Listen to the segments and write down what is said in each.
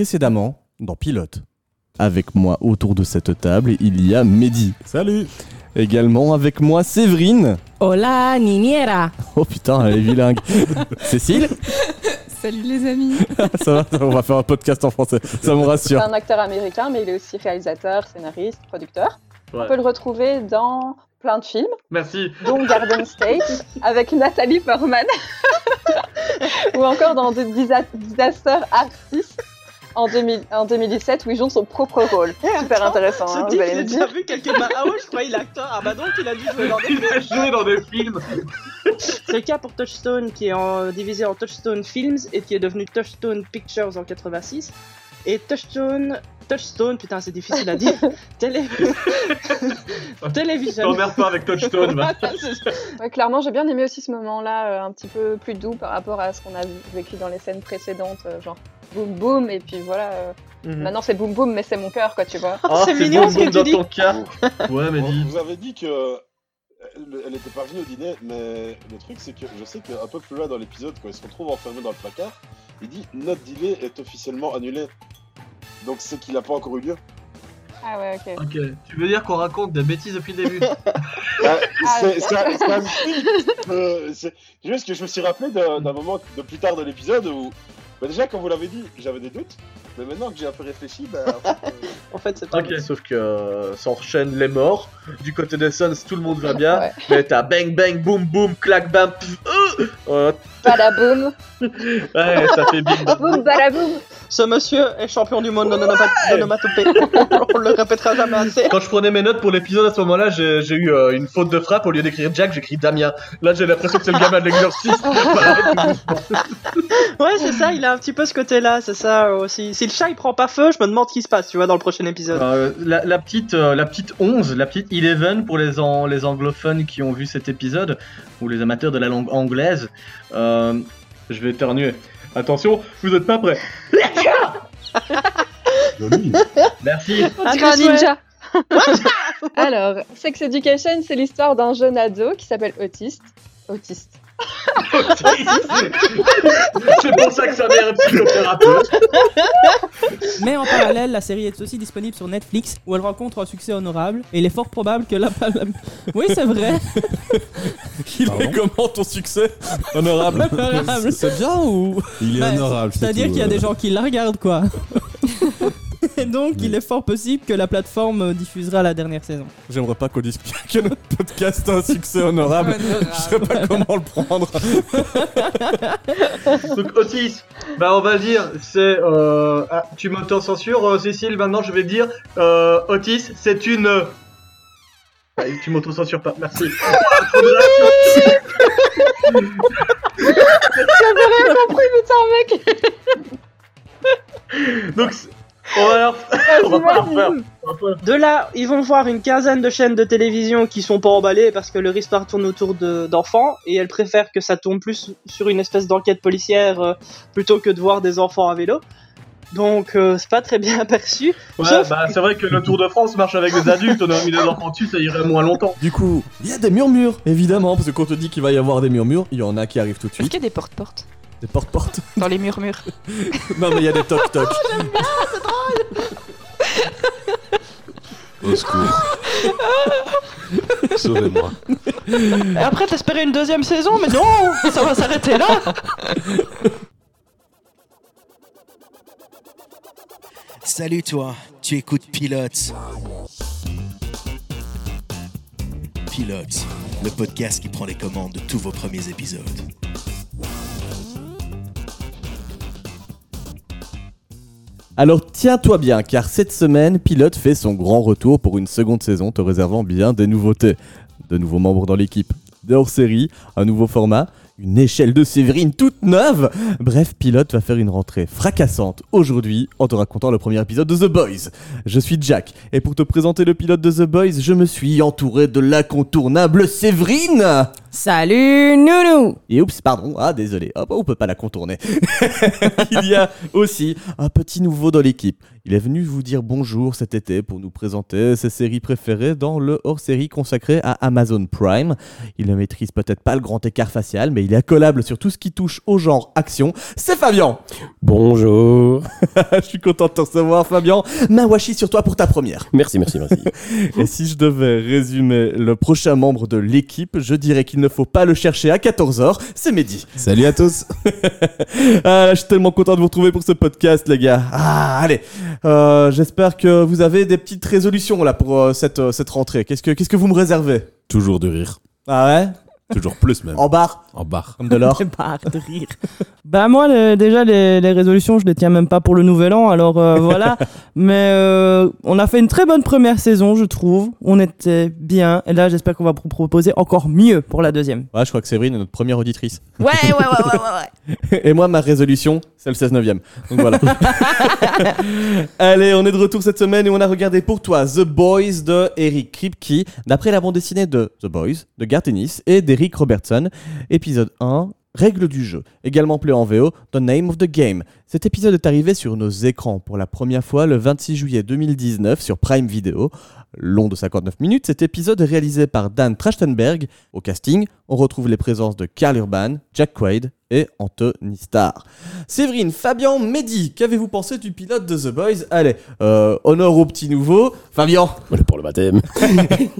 précédemment dans Pilote. Avec moi autour de cette table, il y a Mehdi. Salut Également avec moi Séverine. Hola, niñera. Oh putain, elle est bilingue. Cécile Salut les amis. Ça va, on va faire un podcast en français, ça me C'est rassure. un acteur américain, mais il est aussi réalisateur, scénariste, producteur. Ouais. On peut le retrouver dans plein de films, Merci. dont Garden State avec Nathalie Portman, ou encore dans The Disa- Disaster Artist en, 2000 en 2017 où il joue son propre rôle. Super intéressant, Ce hein, vous type, allez j'ai me déjà dire. vu quelque part. Ah ouais, je croyais l'acteur. Ah bah donc, il a dû jouer dans des Il a joué dans des films. C'est le cas pour Touchstone qui est en- divisé en Touchstone Films et qui est devenu Touchstone Pictures en 86. Et Touchstone. Touchstone, putain, c'est difficile à dire. Télé... Télévision. T'emmerdes pas avec Touchstone. va. Ouais, clairement, j'ai bien aimé aussi ce moment-là, euh, un petit peu plus doux par rapport à ce qu'on a vécu dans les scènes précédentes, euh, genre boum boum, et puis voilà. euh, Mhm. Maintenant c'est boum boum, mais c'est mon cœur, quoi, tu vois. Oh, c'est mignon bon, ce que dans tu dis. ton cas. Ouais, mais Bon, dis. Vous avez dit que elle elle était pas venue au dîner, mais le truc c'est que je sais qu'un peu plus loin dans l'épisode, quand il se retrouve enfermé dans le placard, il dit notre dîner est officiellement annulé. Donc c'est qu'il a pas encore eu lieu. Ah ouais, ok. Ok, tu veux dire qu'on raconte des bêtises depuis le début? Ah, c'est euh, c'est juste que je me suis rappelé d'un d'un moment de plus tard de l'épisode où bah déjà quand vous l'avez dit, j'avais des doutes, mais maintenant que j'ai un peu réfléchi, bah en fait, euh, En fait, c'est pas Ok. Sauf que euh, s'enchaînent les morts. Du côté des Suns, tout le monde va bien. Ouais. Mais t'as bang bang, boum boum, clac bam, pff, euh, euh, Badaboum, ouais, ça fait bang. boum badaboum. Ce monsieur est champion du monde d'onomat- d'onomatopée. On le répétera jamais assez. Quand je prenais mes notes pour l'épisode à ce moment-là, j'ai eu euh, une faute de frappe. Au lieu d'écrire Jack, j'écris Damien. Là, j'ai l'impression que c'est le gamin de l'exorciste. Ouais, c'est ça, il a un petit peu ce côté-là, c'est ça aussi. Si le chat il prend pas feu, je me demande ce qui se passe, tu vois, dans le prochain épisode. Euh, la, la petite, euh, la petite 11, la petite 11 pour les, an- les anglophones qui ont vu cet épisode, ou les amateurs de la langue anglaise. Euh, je vais éternuer. Attention, vous êtes pas prêts. Merci. On dirait un ninja. Alors, Sex Education, c'est l'histoire d'un jeune ado qui s'appelle Autiste. Autiste. C'est pour ça que sa mère est psychothérapeute. Mais en parallèle, la série est aussi disponible sur Netflix où elle rencontre un succès honorable et il est fort probable que la. la- Oui, c'est vrai. Il Pardon est comment ton succès Honorable. Honorable. C'est bien ou il est Bah, honorable. C'est-à-dire qu'il y a des gens qui la regardent, quoi. Et donc, il est fort possible que la plateforme diffusera la dernière saison. J'aimerais pas qu'on dise que notre podcast a un succès honorable. Je sais pas comment le prendre. Donc Otis, bah on va dire, c'est... Euh... Ah, tu m'auto-censures, euh, Cécile, maintenant je vais dire, euh, Otis, c'est une... euh, Ah, tu m'auto-censures pas, merci. Ah, trop de réactions. Putain, mec Donc, c'est- on va leur on va pas leur faire. On va pas- De là, ils vont voir une quinzaine de chaînes de télévision qui sont pas emballées parce que leur histoire tourne autour de- d'enfants et elles préfèrent que ça tourne plus sur une espèce d'enquête policière euh, plutôt que de voir des enfants à vélo. Donc euh, c'est pas très bien perçu. Ouais, Sauf- bah c'est vrai que le Tour de France marche avec des adultes, on a mis des enfants dessus, ça irait moins longtemps. Du coup, il y a des murmures, évidemment, parce que quand on te dit qu'il va y avoir des murmures, il y en a qui arrivent tout de Est-ce suite. qu'il y a des porte-porte Des porte-porte. dans les murmures non, mais il y a des toc-toc. Au secours. Sauvez-moi. Et après t'espérais une deuxième saison, mais non, ça va s'arrêter là. Salut toi, tu écoutes Pilote. Pilote, le podcast qui prend les commandes de tous vos premiers épisodes. Alors tiens-toi bien, car cette semaine, Pilote fait son grand retour pour une seconde saison, te réservant bien des nouveautés. De nouveaux membres dans l'équipe, des hors-série, un nouveau format, une échelle de Séverine toute neuve. Bref, Pilote va faire une rentrée fracassante aujourd'hui en te racontant le premier épisode de The Boys. Je suis Jack, et pour te présenter le pilote de The Boys, je me suis entouré de l'incontournable Séverine Salut, Nounou et oups, pardon, ah désolé, hop, on peut pas la contourner. Il y a aussi un petit nouveau dans l'équipe. Il est venu vous dire bonjour cet été pour nous présenter ses séries préférées dans le hors-série consacré à Amazon Prime. Il ne maîtrise peut-être pas le grand écart facial, mais il est accolable sur tout ce qui touche au genre action. C'est Fabien Bonjour. Je suis content de te recevoir, Fabien. Mawashi sur toi pour ta première. Merci, merci, merci. Et si je devais résumer le prochain membre de l'équipe, je dirais qu'il ne faut pas le chercher à 14h, c'est Mehdi. Salut à tous. Ah, là, je suis tellement content de vous retrouver pour ce podcast, les gars. Ah, allez. Euh, J'espère que vous avez des petites résolutions là pour euh, cette, euh, cette rentrée. Qu'est-ce que, qu'est-ce que vous me réservez? Toujours de rire. Ah ouais? Toujours plus même. En barre En barre. Comme de l'or de rire. bah moi le- déjà les, les résolutions je les tiens même pas pour le nouvel an alors euh, voilà. Mais euh, on a fait une très bonne première saison je trouve. On était bien et là j'espère qu'on va vous proposer encore mieux pour la deuxième. Ouais, je crois que Séverine est notre première auditrice. Ouais ouais ouais ouais ouais. ouais. Et moi, ma résolution, c'est le 16 9 Donc voilà. Allez, on est de retour cette semaine et on a regardé pour toi The Boys de Eric Kripke, d'après la bande dessinée de The Boys, de Garth Ennis et d'Eric Robertson. Épisode 1, Règles du jeu, également appelé en VO The Name of the Game. Cet épisode est arrivé sur nos écrans pour la première fois le 26 juillet 2019 sur Prime Video. Long de 59 minutes, cet épisode est réalisé par Dan Trachtenberg. Au casting, on retrouve les présences de Karl Urban, Jack Quaid et Anthony Starr. Séverine, Fabien, Mehdi, qu'avez-vous pensé du pilote de The Boys? Allez, euh, honneur au petit nouveau. Voilà pour le baptême.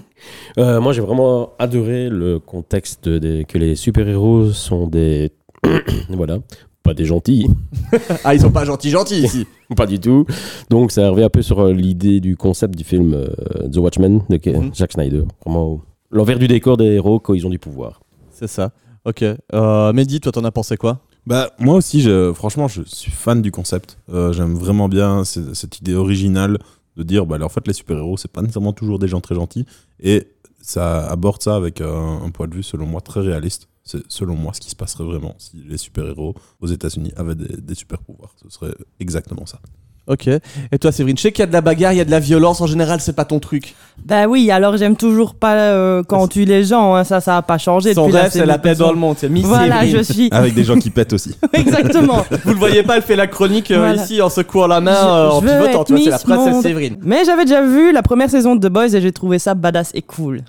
Euh, moi, j'ai vraiment adoré le contexte des- que les super-héros sont des. voilà. Pas des gentils, Ah, ils sont pas gentils gentils ici. pas du tout. Donc, ça revient un peu sur euh, l'idée du concept du film euh, The Watchmen de Ke- Mhm. Jack Snyder. Vraiment l'envers du décor des héros quand ils ont du pouvoir. C'est ça. Ok. Euh, Mehdi, toi, t'en as pensé quoi? Bah moi aussi, je, franchement, je suis fan du concept. Euh, J'aime vraiment bien ce- cette idée originale de dire, bah, en fait, les super-héros, c'est pas nécessairement toujours des gens très gentils. Et ça aborde ça avec un point de vue, selon moi, très réaliste. C'est selon moi ce qui se passerait vraiment si les super-héros aux États-Unis avaient des, des super-pouvoirs. Ce serait exactement ça. Ok. Et toi, Séverine, je sais qu'il y a de la bagarre, il y a de la violence. En général, c'est pas ton truc. Bah oui alors j'aime toujours pas euh, quand on tue les gens hein, ça ça a pas changé. Son depuis rêve, c'est la paix dans le monde. C'est Miss Voilà Séverine. je suis Avec des gens qui pètent aussi. exactement. Vous le voyez pas, elle fait la chronique euh, Voilà. ici en secouant la main, Je- euh, en pivotant. être Tu vois, c'est la princesse. Séverine. Mais j'avais déjà vu la première saison de The Boys et j'ai trouvé ça badass et cool.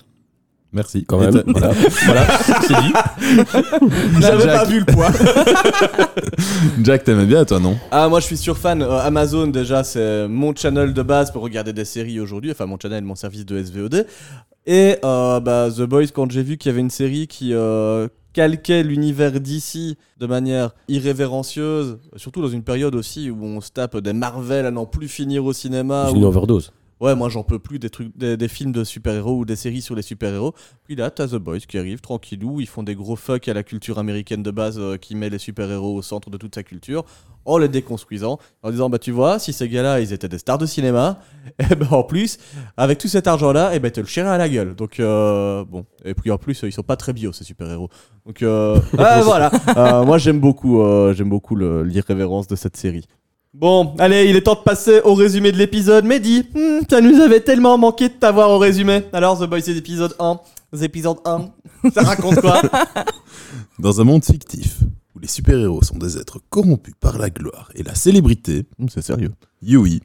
Merci. Quand même. t'as- voilà. voilà. C'est dit. J'avais Jack. pas vu le poids. Jack, t'aimais bien, toi, non? Ah, moi je suis sur fan. Euh, Amazon, déjà, c'est mon channel de base pour regarder des séries aujourd'hui. Enfin, mon channel, mon service de SVOD. Et euh, bah, The Boys, quand j'ai vu qu'il y avait une série qui euh, calquait l'univers d'ici de manière irrévérencieuse, surtout dans une période aussi où on se tape des Marvel à n'en plus finir au cinéma. Une overdose. Ouais, moi j'en peux plus des trucs, des, des films de super-héros ou des séries sur les super-héros. Puis là, t'as The Boys qui arrive tranquillou, ils font des gros fuck à la culture américaine de base euh, qui met les super-héros au centre de toute sa culture, en les déconstruisant, en disant bah tu vois, si ces gars-là ils étaient des stars de cinéma, et ben en plus, avec tout cet argent-là, et ben te le chierais à la gueule. Donc euh, bon, et puis en plus ils sont pas très bio ces super-héros. Donc euh, ah, voilà, Euh, moi j'aime beaucoup, euh, j'aime beaucoup l'irrévérence de cette série. Bon, allez, il est temps de passer au résumé de l'épisode. Mehdi, hmm, ça nous avait tellement manqué de t'avoir au résumé. Alors, The Boys, c'est l'épisode 1. The épisode 1, ça raconte quoi Dans un monde fictif, où les super-héros sont des êtres corrompus par la gloire et la célébrité, Hmm, C'est sérieux. Yui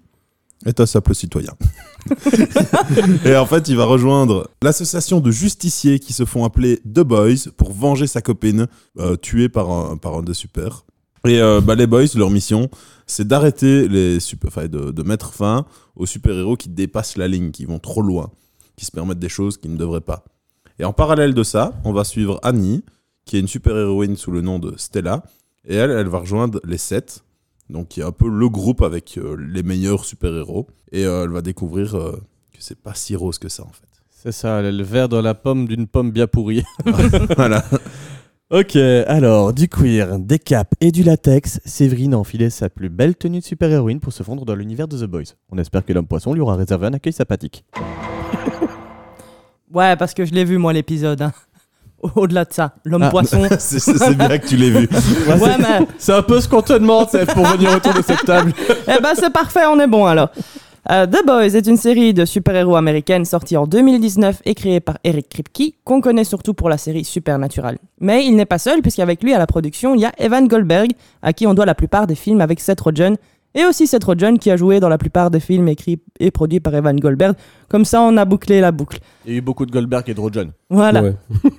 est un simple citoyen. et en fait, il va rejoindre l'association de justiciers qui se font appeler The Boys pour venger sa copine euh, tuée par un, par un des super. Et euh, bah, les Boys, leur mission, c'est d'arrêter les super, enfin, de, de mettre fin aux super-héros qui dépassent la ligne, qui vont trop loin, qui se permettent des choses qu'ils ne devraient pas. Et en parallèle de ça, on va suivre Annie, qui est une super-héroïne sous le nom de Stella. Et elle, elle va rejoindre les Sept, donc qui est un peu le groupe avec euh, les meilleurs super-héros. Et euh, elle va découvrir euh, que c'est pas si rose que ça, en fait. C'est ça, le verre dans la pomme d'une pomme bien pourrie. voilà. Ok, alors, du cuir, des capes et du latex, Séverine a enfilé sa plus belle tenue de super-héroïne pour se fondre dans l'univers de The Boys. On espère que l'homme poisson lui aura réservé un accueil sympathique. Ouais parce que je l'ai vu moi l'épisode. hein. Au-delà de ça, l'homme Ah. poisson. c'est c'est- c'est bien que tu l'aies vu. ouais mais C'est un peu ce qu'on te demande, pour venir autour de cette table. Eh ben c'est parfait, on est bon alors. Euh, The Boys est une série de super-héros américaine sortie en 2019 et créée par Eric Kripke, qu'on connaît surtout pour la série Supernatural. Mais il n'est pas seul, puisqu'avec lui à la production, il y a Evan Goldberg, à qui on doit la plupart des films avec Seth Rogen, et aussi Seth Rogen qui a joué dans la plupart des films écrits et produits par Evan Goldberg. Comme ça, on a bouclé la boucle. Il y a eu beaucoup de Goldberg et de Rogen. Voilà. Ouais.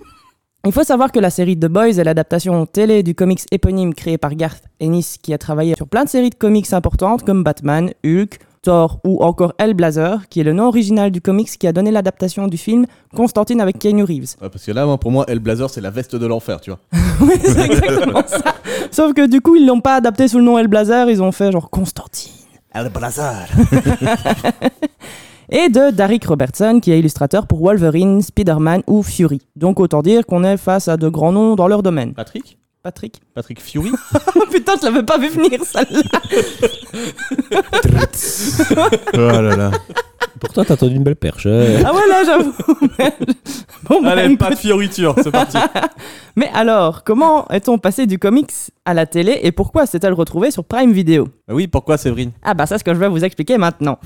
Il faut savoir que la série The Boys est l'adaptation télé du comics éponyme créé par Garth Ennis qui a travaillé sur plein de séries de comics importantes comme Batman, Hulk, Thor ou encore Hellblazer, qui est le nom original du comics qui a donné l'adaptation du film Constantine avec Keanu Reeves. Ouais, parce que là, pour moi, Hellblazer, c'est la veste de l'enfer, tu vois. oui, c'est exactement ça. Sauf que du coup, ils l'ont pas adapté sous le nom Hellblazer, ils ont fait genre Constantine. Hellblazer Et de Derek Robertson, qui est illustrateur pour Wolverine, Spider-Man ou Fury. Donc autant dire qu'on est face à de grands noms dans leur domaine. Patrick? Patrick? Patrick Fury Putain, je l'avais pas vu venir, celle-là Oh là là. Pourtant, t'as tendu une belle perche. hein. Ah ouais, là, j'avoue. bon, bah, Allez, pas de fioriture, c'est parti. Mais alors, comment est-on passé du comics à la télé et pourquoi s'est-elle retrouvée sur Prime Video? Bah oui, pourquoi Séverine? Ah bah ça, c'est ce que je vais vous expliquer maintenant.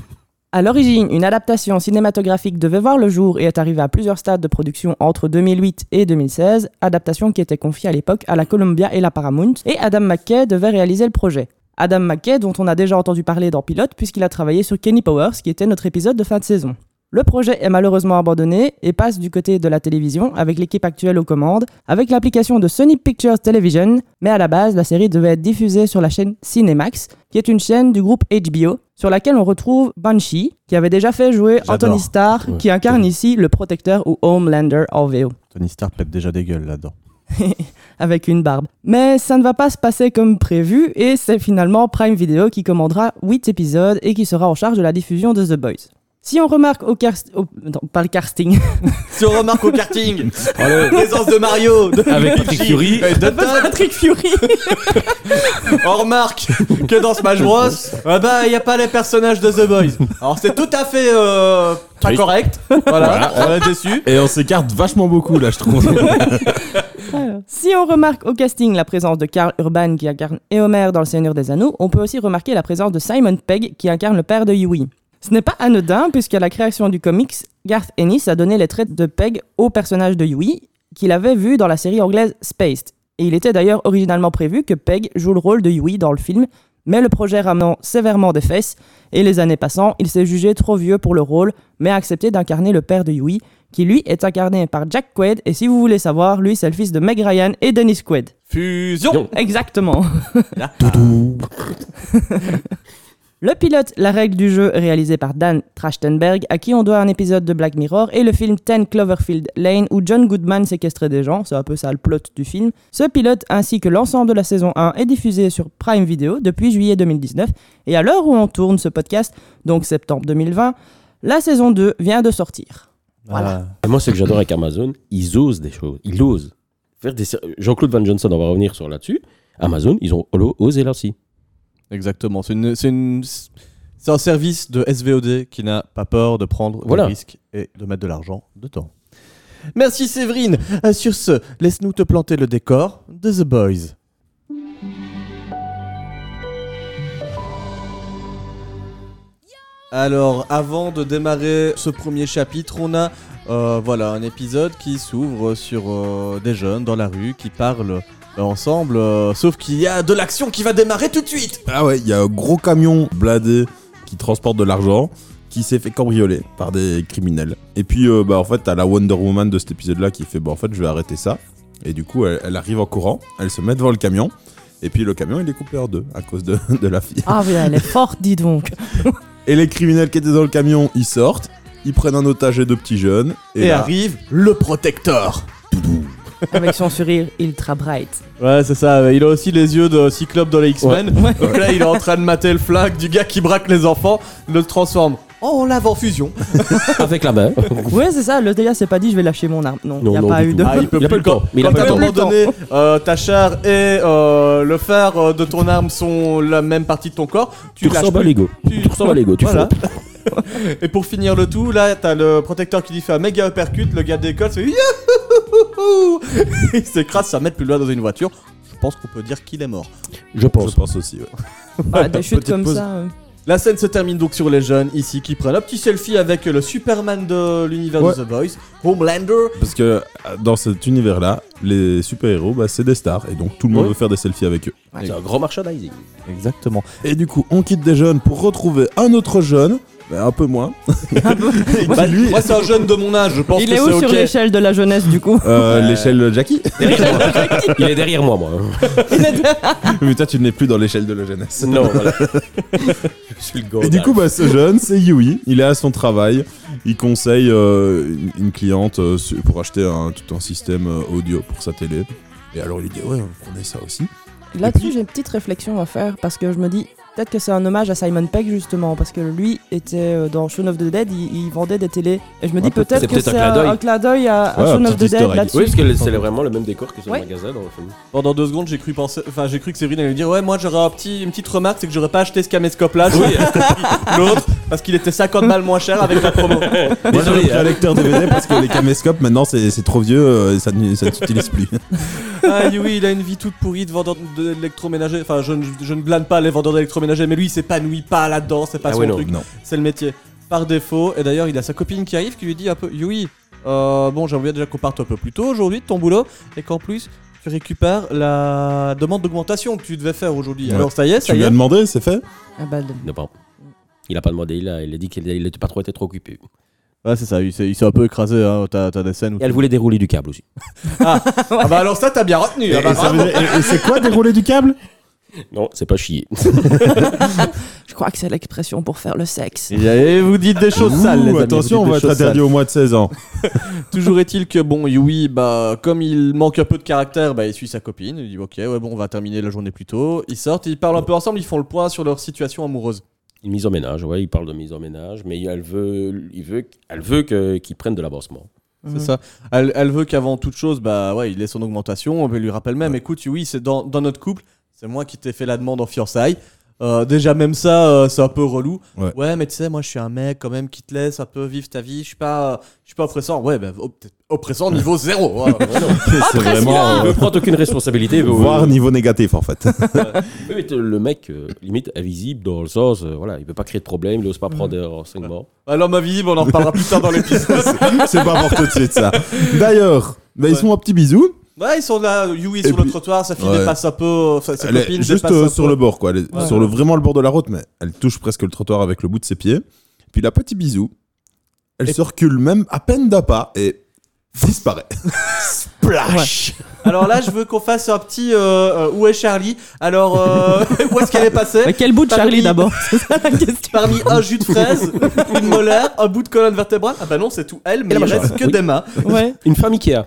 À l'origine, une adaptation cinématographique devait voir le jour et est arrivée à plusieurs stades de production entre 2008 et 2016, adaptation qui était confiée à l'époque à la Columbia et la Paramount, et Adam McKay devait réaliser le projet. Adam McKay, dont on a déjà entendu parler dans Pilote, puisqu'il a travaillé sur Kenny Powers, qui était notre épisode de fin de saison. Le projet est malheureusement abandonné et passe du côté de la télévision avec l'équipe actuelle aux commandes, avec l'application de Sony Pictures Television, mais à la base, la série devait être diffusée sur la chaîne Cinemax, qui est une chaîne du groupe HBO, sur laquelle on retrouve Banshee, qui avait déjà fait jouer. Anthony Starr, Ouais. qui incarne ici le protecteur ou Homelander en VO Tony Stark pète déjà des gueules là-dedans. avec une barbe. Mais ça ne va pas se passer comme prévu et c'est finalement Prime Video qui commandera 8 épisodes et qui sera en charge de la diffusion de The Boys. Si on remarque au cast... au- non, pas le casting. Si on remarque au karting, présence de Mario, de Avec Patrick Fury. de Todd, Patrick Fury. on remarque que dans Smash Bros, ah bah il y a pas les personnages de The Boys. Alors c'est tout à fait euh, pas Oui. correct. Voilà, on est déçu. Et on s'écarte vachement beaucoup là, je trouve. Si on remarque au casting la présence de Karl Urban qui incarne Éomer dans Le Seigneur des Anneaux, on peut aussi remarquer la présence de Simon Pegg qui incarne le père de Yui. Ce n'est pas anodin puisqu'à la création du comics, Garth Ennis a donné les traits de Pegg au personnage de Yui qu'il avait vu dans la série anglaise Spaced. Et il était d'ailleurs originalement prévu que Pegg joue le rôle de Yui dans le film, mais le projet ramenant sévèrement des fesses, et les années passant, il s'est jugé trop vieux pour le rôle, mais a accepté d'incarner le père de Yui, qui lui est incarné par Jack Quaid, et si vous voulez savoir, lui c'est le fils de Meg Ryan et Dennis Quaid. Fusion. Exactement. Le pilote La règle du jeu, réalisé par Dan Trachtenberg, à qui on doit un épisode de Black Mirror, et le film 10 Cloverfield Lane, où John Goodman séquestrait des gens, c'est un peu ça le plot du film. Ce pilote, ainsi que l'ensemble de la saison 1, est diffusé sur Prime Video depuis juillet 2019, et à l'heure où on tourne ce podcast, donc septembre 2020, la saison 2 vient de sortir. Voilà. Et moi, ce que j'adore avec Amazon, ils osent des choses. Ils osent. Faire des... Jean-Claude Van Johnson, on va revenir sur là-dessus. Amazon, ils ont osé là aussi. Exactement. C'est une, c'est une- c'est un service de SVOD qui n'a pas peur de prendre Voilà. des risques et de mettre de l'argent dedans. Merci Séverine. Euh, sur ce, laisse-nous te planter le décor de The Boys. Alors, avant de démarrer ce premier chapitre, on a euh, voilà un épisode qui s'ouvre sur euh, des jeunes dans la rue qui parlent ensemble. euh, sauf qu'il y a de l'action qui va démarrer tout de suite. Ah ouais, il y a un gros camion bladé qui transporte de l'argent qui s'est fait cambrioler par des criminels. Et puis, euh, bah, en fait, t'as la Wonder Woman de cet épisode-là qui fait, bah, en fait, je vais arrêter ça. Et du coup, elle, elle arrive en courant, elle se met devant le camion. Et puis, le camion, il est coupé en deux à cause de, de la fille. Ah oui, elle est forte, dis donc. Et les criminels qui étaient dans le camion, ils sortent, ils prennent un otage et deux petits jeunes. Et, là, arrive le protecteur. Avec son sourire ultra bright. Ouais, c'est ça. Il a aussi les yeux de Cyclope dans les X-Men. Donc là, il est en train de mater le flag du gars qui braque les enfants, le transforme en lave en fusion. Avec la main. Ouais, c'est ça, le gars s'est pas dit je vais lâcher mon arme. Non, il n'y a non, pas eu de. Ah, il peut Il a plus pas le temps, mais il a Quand pas à le un temps. moment donné, euh, ta chair et euh, le fer euh, de ton arme sont la même partie de ton corre, tu, Tu lâches ressembles à plus. Lego. Tu ressembles à Lego. Tu Voilà. Et pour finir le tout, là, t'as le protecteur qui lui fait un méga uppercut, le gars décolle, c'est Youhouhouhou Il s'écrase 5 mètres plus loin dans une voiture. Je pense qu'on peut dire qu'il est mort. Je pense. je pense aussi, ouais. Ah, des chutes Petite comme pause. ça. euh. La scène se termine donc sur les jeunes ici qui prennent un petit selfie avec le Superman de l'univers Ouais. de The Boys, Homelander. Parce que euh, dans cet univers-là, les super-héros, bah, c'est des stars. Et donc, tout le monde Ouais. veut faire des selfies avec eux. C'est un grand merchandising. Exactement. Et du coup, on quitte des jeunes pour retrouver un autre jeune Bah, un peu moins. Bah, lui, Moi, c'est un jeune de mon âge, je pense Il que est où c'est sur ok. l'échelle de la jeunesse du coup euh, l'échelle Jackie. Derrière moi. Il est derrière moi, moi. Mais toi, tu n'es plus dans l'échelle de la jeunesse. Non, voilà. Je suis le gars. Et du coup, bah, ce jeune, c'est Yui. Il est à son travail. Il conseille euh, une, une cliente euh, su- pour acheter un, tout un système euh, audio pour sa télé. Et alors, il lui dit Ouais, prenez ça aussi. Là-dessus, j'ai une petite réflexion à faire parce que je me dis peut-être que c'est un hommage à Simon Pegg justement parce que lui était euh, dans Shaun of the Dead, il, il vendait des télés et je me dis Ouais, peut-être que c'est un, clin d'œil à, à Ouais, un Shaun of the Dead là-dessus. Oui, parce que c'est vraiment le même décor que sur Ouais. le magasin dans le film. Pendant deux secondes, j'ai cru penser, enfin, j'ai cru que Séverine allait dire ouais, moi j'aurais un petit, une petite remarque, c'est que j'aurais pas acheté ce caméscope là, l'autre, parce qu'il était 50 balles moins cher avec la promo. Pris un lecteur DVD parce que les caméscopes, maintenant, c'est c'est trop vieux euh, et ça ne ça ne s'utilise plus. Ah oui, il a une vie toute pourrie de vendeur d'électroménager. Enfin, je, ne- je ne blâme pas les vendeurs d'électroménager, mais lui, il s'épanouit pas là-dedans, c'est pas Ah son oui, non. truc. Non. C'est le métier. Par défaut, et d'ailleurs, il a sa copine qui arrive qui lui dit un peu Oui, euh, bon, j'aimerais déjà qu'on parte un peu plus tôt aujourd'hui de ton boulot, et qu'en plus, tu récupères la demande d'augmentation que tu devais faire aujourd'hui. Ouais. Alors, ça y est, ça Tu y lui as demandé, c'est fait Ah bah, Non. Il a pas demandé, il a, il a dit qu'il n'était pas trop, était trop occupé. Ouais, c'est ça, il s'est il s'est un peu écrasé. Hein. T'as t'as des scènes où. Et elle voulait dérouler du câble aussi. Ah bah alors, ça, t'as bien retenu. Et, ah bah, et ça veut bravo. dire- et- et c'est quoi dérouler du câble? Non, c'est pas chier. je crois que c'est l'expression pour faire le sexe. Et vous dites des choses Ouh, sales, les amis. vous Attention, on va être interdit au moins de 16 ans. Toujours est-il que bon, Yui, bah, comme il manque un peu de caractère, bah, il suit sa copine. Il dit ok, ouais, bon, on va terminer la journée plus tôt. Ils sortent, ils parlent un peu ensemble, ils font le point sur leur situation amoureuse. Une mise en ménage, ouais, il parle de mise en ménage, mais elle veut, il veut, elle veut que- qu'il prenne de l'avancement. C'est ça. Elle, elle veut qu'avant toute chose, bah, ouais, il ait son augmentation. On lui rappelle même, écoute, Yui, c'est dans, dans notre couple, c'est moi qui t'ai fait la demande en fiançailles. Euh, déjà même ça, euh, c'est un peu relou. Ouais. mais tu sais, moi je suis un mec quand même qui te laisse un peu vivre ta vie. Je suis pas, je suis pas oppressant. Ouais, bah, op- oppressant niveau zéro. hein. c'est vraiment. Il euh, veut prendre aucune responsabilité. il veut- Voire niveau négatif en fait. Oui, mais le mec, euh, limite, invisible dans le sens, euh, voilà, il veut pas créer de problème, il n'ose pas prendre des renseignements. Alors ma vie, on en reparlera plus tard dans l'épisode. c'est pas pour tout de suite ça. D'ailleurs, bah, ils Ouais. se font un petit bisou. Ouais, ils sont là, Yui est sur le trottoir, sa fille Ouais. dépasse un peu, enfin, sa Elle est copine juste euh, un sur peu. le bord, quoi. Elle est Ouais. sur le, vraiment le bord de la route, mais elle touche presque le trottoir avec le bout de ses pieds. Puis la petit bisou. Elle Et- se recule même à peine d'un pas et disparaît. Splash Alors là, je veux qu'on fasse un petit euh, euh, où est Charlie? Alors euh, où est-ce qu'elle est passée? Mais quel bout de Parmi- Charlie d'abord? C'est ça la question. Parmi un jus de fraise, une molaire, un bout de colonne vertébrale. Ah bah non, c'est tout elle, mais Et il reste que Oui. des mains. Ouais. Une femme Ikea.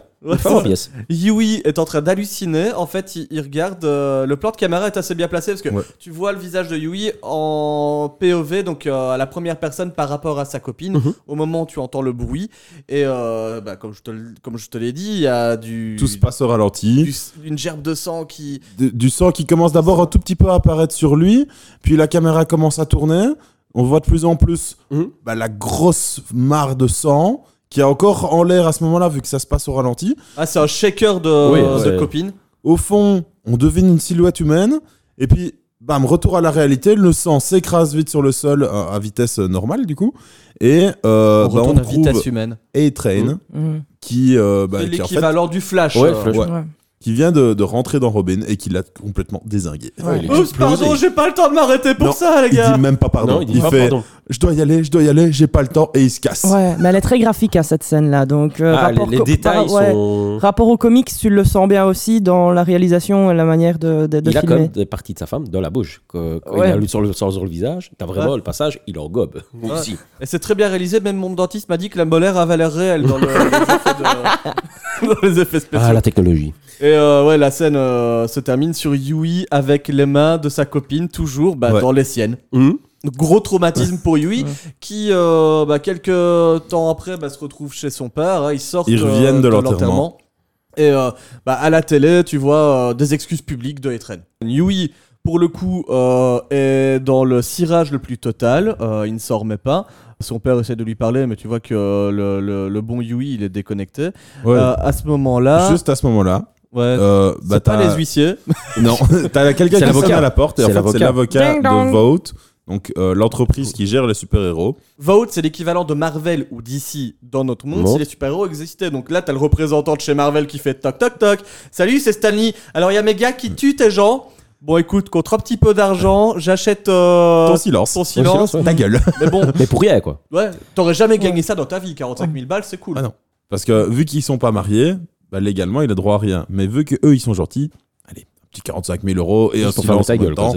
Yui est en train d'halluciner. En fait, il, il regarde. euh, le plan de caméra est assez bien placé parce que Ouais. tu vois le visage de Yui en POV, donc euh, à la première personne par rapport à sa copine, Mhm. au moment où tu entends le bruit. Et euh, bah, comme je te, l- comme je te l'ai dit, il y a du. Tout se passe au ralenti. une gerbe de sang qui. Du, du sang qui commence d'abord un tout petit peu à apparaître sur lui. Puis la caméra commence à tourner. On voit de plus en plus Mhm. bah, la grosse mare de sang qui est encore en l'air à ce moment-là, vu que ça se passe au ralenti. Ah, c'est un shaker de, Oui, de ouais. copine. Au fond, on devine une silhouette humaine. Et puis, bam, retour à la réalité. Le sang s'écrase vite sur le sol à, à vitesse normale, du coup. Et euh, on bah, retourne à trouve vitesse humaine. A-Train Mhm. qui, euh, bah, c'est qui, en fait, l'équivalent du flash. Ouais, euh. Flash. Ouais. Ouais. qui vient de, de rentrer dans Robin et qui l'a complètement désingué. Ouais, il est Oups, pardon, j'ai pas le temps de m'arrêter pour Non, ça, les Il gars. dit même pas pardon. Non, il dit pas fait pardon. Je dois y aller, je dois y aller, j'ai pas le temps et il se casse. Ouais, mais elle est très graphique à cette scène-là. Donc, euh, Ah, les, rapport les co- détails par- ouais. sont. Rapport aux comics, tu le sens bien aussi dans la réalisation et la manière de, de, de il a quand même des parties de sa femme dans la bouche. Que- Quand Ouais. il a lu sur le, sur le visage, t'as vraiment Ouais. le passage, il en gobe. Aussi. Et c'est très bien réalisé, même mon dentiste m'a dit que la molaire avait l'air réelle dans, le- les effets de- dans les effets spéciaux. Ah, la technologie. Et euh, ouais, la scène euh, se termine sur Yui avec les mains de sa copine, toujours bah, Ouais. dans les siennes. Hum. Gros traumatisme pour Yui, Ouais. qui euh, bah, quelques temps après bah, se retrouve chez son père. hein, ils sortent Ils euh, reviennent de l'enterrement. Et euh, bah, à la télé, tu vois euh, des excuses publiques de Etren. Yui, pour le coup, euh, est dans le cirage le plus total. euh, il ne s'en remet pas. Son père essaie de lui parler, mais tu vois que le, le- le bon Yui, il est déconnecté. Ouais. Euh, à ce moment-là, Juste à ce moment-là, ouais, euh, bah, c'est pas t'as- les huissiers. Non, t'as quelqu'un qui sonne à la porte et en C'est fait c'est l'avocat. de. Vote, donc euh, l'entreprise qui gère les super-héros. Vote, c'est l'équivalent de Marvel ou DC dans notre monde Bon. si les super-héros existaient. Donc là, t'as le représentant de chez Marvel qui fait toc toc toc. Salut, c'est Stanley. Alors il y a mes gars qui tuent tes gens. Bon, écoute, contre un petit peu d'argent, j'achète euh, Ton silence. ton silence. silence, ouais. Ta gueule. Mais bon, Mais pour rien, quoi. ouais, t'aurais jamais gagné ça dans ta vie. 45 000 balles, c'est cool. Ah non. Parce que vu qu'ils sont pas mariés, bah, légalement, il a droit à rien. Mais vu que eux ils sont gentils, allez, un petit 45 000 euros et un silence ta en même gueule, temps.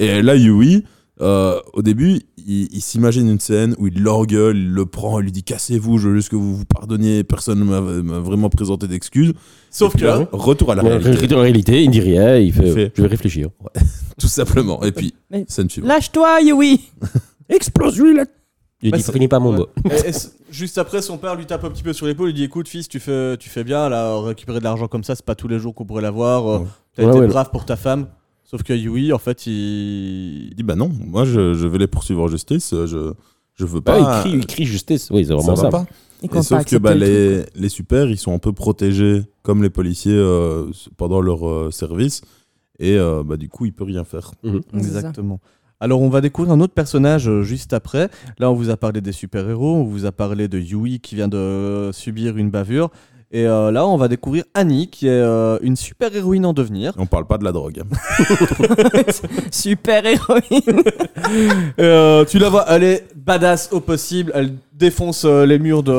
Et là, Yui, euh, au début, il, il s'imagine une scène où il l'engueule, il le prend, il lui dit cassez-vous, je veux juste que vous vous pardonniez, personne ne m'a vraiment présenté d'excuses. Sauf là, que, retour à la Mais réalité, en réalité, il ne dit rien, il fait, Il fait- je vais réfléchir. tout simplement. Et puis, Mais- scène suivante. Lâche-toi, Yui Explose-lui là Il Bah, dit, finis pas mon Ouais. mot. Et- et c- juste après, son père lui tape un petit peu sur l'épaule. Il dit Écoute, fils, tu fais, tu fais bien. Là, récupérer de l'argent comme ça, c'est pas tous les jours qu'on pourrait l'avoir. Euh, Ouais. T'as Ouais, été ouais. brave pour ta femme. Sauf que Yui, en fait, il. Il dit bah non, moi je, je vais les poursuivre en justice, je, je veux Ah, pas. il, crie, il crie justice, oui, c'est ça vraiment va ça. pas. Il Et sauf pas que bah, le les, les super, ils sont un peu protégés comme les policiers euh, pendant leur euh, service. Et euh, bah, du coup, il peut rien faire. Mhm. Exactement. Alors, on va découvrir un autre personnage euh, juste après. Là, on vous a parlé des super-héros, on vous a parlé de Yui qui vient de subir une bavure. Et euh, là, on va découvrir Annie, qui est euh, une super-héroïne en devenir. On parle pas de la drogue. Super héroïne. Euh, tu la vois, elle est badass au possible. Elle défonce les murs de,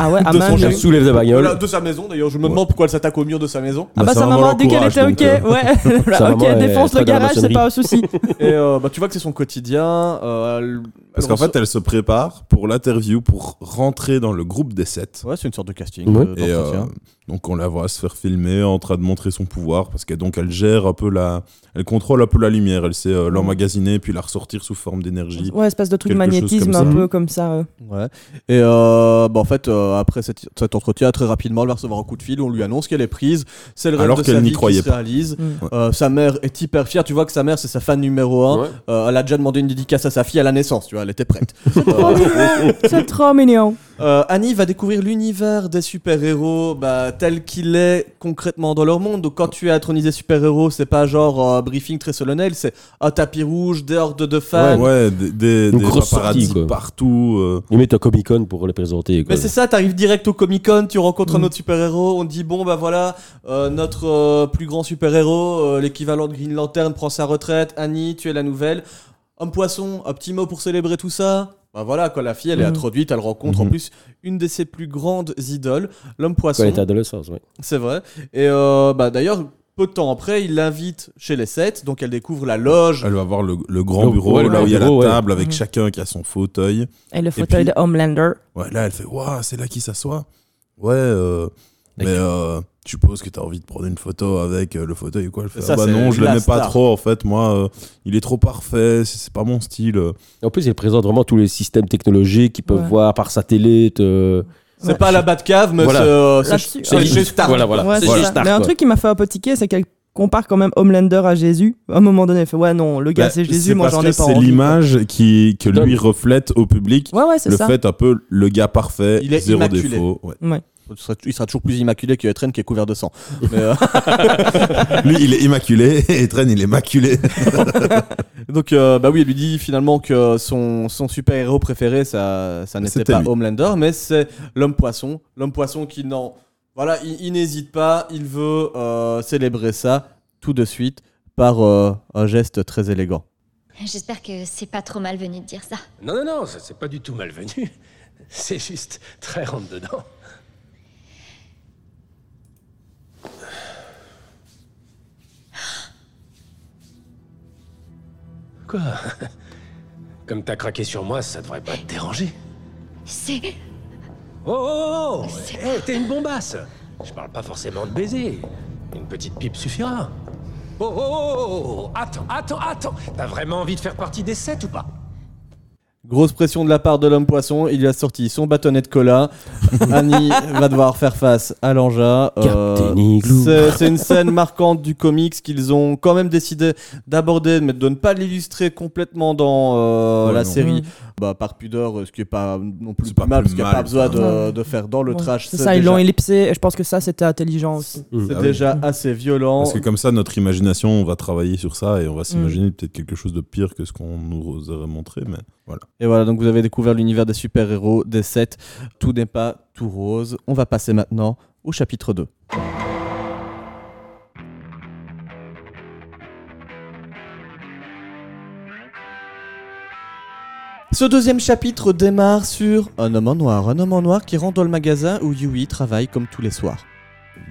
Ah ouais, de son. Elle soulève la bagnole. De sa maison. D'ailleurs, je me Ouais. demande pourquoi elle s'attaque au mur de sa maison. Ah bah sa maman a dit qu'elle était ok. euh, Ouais. Sa ok, défonce le garage, c'est pas un souci. Et euh, bah, tu vois que c'est son quotidien. euh, elle- Parce qu'en fait, elle se prépare pour l'interview, pour rentrer dans le groupe des sept. Ouais, c'est une sorte de casting. Ouais. euh, Et euh, d'entretien. donc on la voit se faire filmer en train de montrer son pouvoir parce qu'elle donc elle gère un peu la, elle contrôle un peu la lumière. Elle sait euh, l'emmagasiner puis la ressortir sous forme d'énergie. Ouais, espèce de truc de magnétisme un peu comme ça. euh. Ouais. Et euh, bah, en fait, euh, après cet, cet entretien, très rapidement, elle va recevoir un coup de fil. On lui annonce qu'elle est prise. C'est le rêve Alors de qu'elle sa n'y vie croyait qui se pas. réalise. Mm. Euh, sa mère est hyper fière. Tu vois que sa mère, c'est sa fan numéro un. Ouais. Euh, elle a déjà demandé une dédicace à sa fille à la naissance. Tu vois, elle était prête. Euh, C'est trop mignon. Euh, Annie va découvrir l'univers des super-héros bah, tel qu'il est concrètement dans leur monde. Donc quand tu es intronisé super-héros, c'est pas genre un briefing très solennel, c'est un tapis rouge, des hordes de fans. Ouais, des, des, Une des grosse paparazzis sortie, quoi. partout. euh. Il met un Comic Con pour les présenter. quoi. Mais c'est ça, t'arrives direct au Comic Con, tu rencontres Mm. un autre super-héros, on te dit bon bah voilà, euh, notre euh, plus grand super-héros, euh, l'équivalent de Green Lantern, prend sa retraite, Annie, tu es la nouvelle. Homme poisson, un petit mot pour célébrer tout ça. Bah voilà, quand la fille elle est introduite, elle rencontre en Mhm. plus une de ses plus grandes idoles, l'homme Quand poisson. elle était adolescente, ouais. C'est vrai. Et euh, bah, d'ailleurs, peu de temps après, il l'invite chez les sept, donc elle découvre la loge. Elle va voir le, le grand Le- bureau, ouais, le là où il y a bureau, la ouais. table avec Mhm. chacun qui a son fauteuil. Et le fauteuil puis- de Homelander. Ouais, là, elle fait Waouh, c'est là qui s'assoit. Ouais, euh, mais euh, tu supposes que t'as envie de prendre une photo avec euh, le fauteuil ou quoi Elle fait, Ça, ah bah c'est non, je la l'aimais pas star. trop en fait. Moi, euh, il est trop parfait, c'est c'est pas mon style. euh. En plus, il présente vraiment tous les systèmes technologiques qu'ils peuvent Ouais. voir par satellite. euh, C'est Ouais. pas la Batcave, mais Voilà. c'est, euh, c'est Là-dessus, c'est ouais. chez Stark. Voilà, voilà. Ouais, c'est c'est chez ça. Stark, Mais un quoi. truc qui m'a fait un peu tiquer, c'est qu'elle compare quand même Homelander à Jésus. À un moment donné, elle fait Ouais, non, le gars Bah, c'est Jésus, moi parce j'en que ai pas C'est envie. l'image qui que lui reflète au public. Ouais, ouais, c'est Le ça. fait un peu le gars parfait, Il est zéro immaculé. défaut. ouais. Sera, il sera toujours plus immaculé que Etren qui est couvert de sang. Mais, euh, Lui, il est immaculé et il est maculé. donc, euh, bah oui, elle lui dit finalement que son, son super-héros préféré, ça, ça n'était C'était pas lui. Homelander, mais c'est l'homme poisson. L'homme poisson qui n'en. Voilà, il, il n'hésite pas, il veut euh, célébrer ça tout de suite par euh, un geste très élégant. J'espère que c'est pas trop malvenu de dire ça. Non, non, non, c'est pas du tout malvenu. C'est juste très rentre dedans. Quoi Comme t'as craqué sur moi, ça devrait pas te déranger. C'est. Oh, oh, oh C'est Hé, t'es une bombasse Je parle pas forcément de baiser. Une petite pipe suffira. Oh, oh, oh, oh, oh Attends, attends, attends T'as vraiment envie de faire partie des sept ou pas? Grosse pression de la part de l'homme poisson, il lui a sorti son bâtonnet de cola. Annie va devoir faire face à l'engin. Euh, c'est une scène marquante du comics qu'ils ont quand même décidé d'aborder, mais de ne pas l'illustrer complètement dans euh, Ouais, la non. série. Mm. Bah, par pudeur, ce qui est pas non plus pas mal, parce qu'il n'y a pas besoin de, de faire dans le Ouais. trash. C'est ça, ils déjà- l'ont ellipsé et je pense que ça c'était intelligent aussi. Mm. C'est Ah oui. déjà assez violent. Parce que comme ça, notre imagination, on va travailler sur ça et Mm. on va s'imaginer peut-être quelque chose de pire que ce qu'on nous aurait montré. Mais voilà. Et voilà, donc vous avez découvert l'univers des super-héros, des 7. Tout n'est pas tout rose. On va passer maintenant au chapitre 2. Ce deuxième chapitre démarre sur un homme en noir. Un homme en noir qui rentre dans le magasin où Yui travaille comme tous les soirs.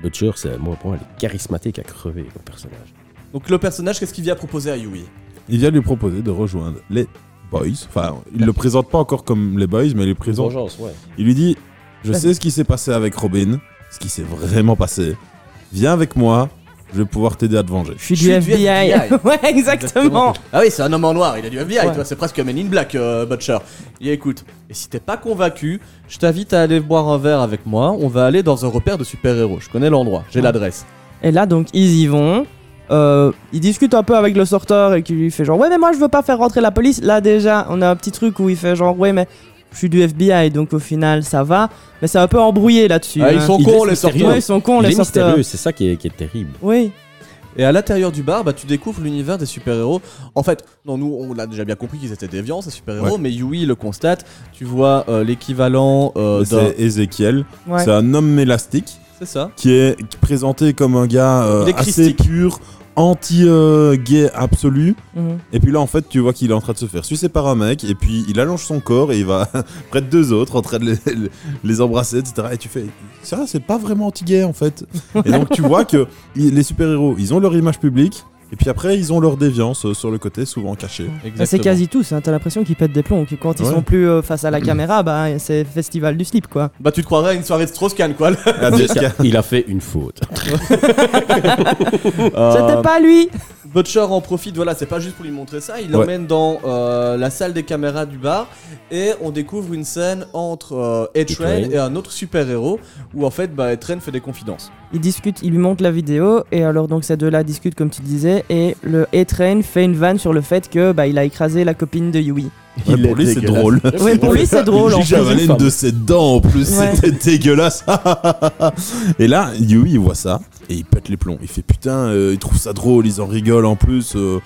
Butcher, c'est moi pour moi, elle est charismatique à crever comme personnage. Donc le personnage, qu'est-ce qu'il vient proposer à Yui? Il vient lui proposer de rejoindre les boys. Enfin, il le présente pas encore comme les boys, mais il le présente. Ouais. Il lui dit Je sais ce qui s'est passé avec Robin, ce qui s'est vraiment passé. Viens avec moi, je vais pouvoir t'aider à te venger. Je suis du FBI. ouais, exactement. Ah oui, c'est un homme en noir, il a du FBI, Ouais. toi, c'est presque Men in Black, euh, Butcher. Il dit écoute, et si t'es pas convaincu, je t'invite à aller boire un verre avec moi, on va aller dans un repère de super-héros. Je connais l'endroit, j'ai Ouais. l'adresse. Et là, donc, ils y vont. Euh, il discute un peu avec le sorteur et qui lui fait genre ouais mais moi je veux pas faire rentrer la police là déjà on a un petit truc où il fait genre ouais mais je suis du FBI donc au final ça va mais c'est un peu embrouillé là-dessus Ah, ils hein. sont cons, les sorteurs. ouais ils sont cons il les est sorteurs mystérieux, c'est ça qui est, qui est terrible. oui Et à l'intérieur du bar, bah, tu découvres l'univers des super-héros. En fait, non, nous, on l'a déjà bien compris qu'ils étaient déviants, ces super-héros, Ouais. mais Yui le constate. Tu vois euh, l'équivalent euh, d'un. C'est Ezekiel. ouais C'est un homme élastique C'est ça. qui est présenté comme un gars euh, assez pur, anti-gay absolu. Mhm. Et puis là, en fait, tu vois qu'il est en train de se faire sucer par un mec, et puis il allonge son corps et il va près de deux autres en train de les, les embrasser, etc. Et tu fais, ça, c'est pas vraiment anti-gay en fait. et donc tu vois que les super-héros, ils ont leur image publique, et puis après, ils ont leur déviance euh, sur le côté, souvent cachée. Bah, c'est quasi tous hein. t'as l'impression qu'ils pètent des plombs que quand ils Ouais. sont plus euh, face à la caméra bah c'est festival du slip quoi Bah, tu te croirais à une soirée de Strauss-Kahn, quoi. Ah. Il a fait une faute. Euh, c'était pas lui Butcher en profite, voilà, c'est pas juste pour lui montrer ça, il Ouais. l'emmène dans euh, la salle des caméras du bar et on découvre une scène entre euh, A-Train A-Train. et un autre super-héros où en fait bah, A-Train fait des confidences. Ils discutent il lui montre la vidéo et alors donc ces deux là discutent comme tu disais et le A-Train fait une vanne sur le fait que bah il a écrasé la copine de Yui Ouais, Il pour lui, c'est drôle. Ouais, pour lui, c'est drôle, en J'ai avalé une de ses dents en plus, Ouais. c'était dégueulasse. et là, Yui, il voit ça et il pète les plombs. Il fait putain, euh, il trouve ça drôle, ils en rigolent en plus. euh.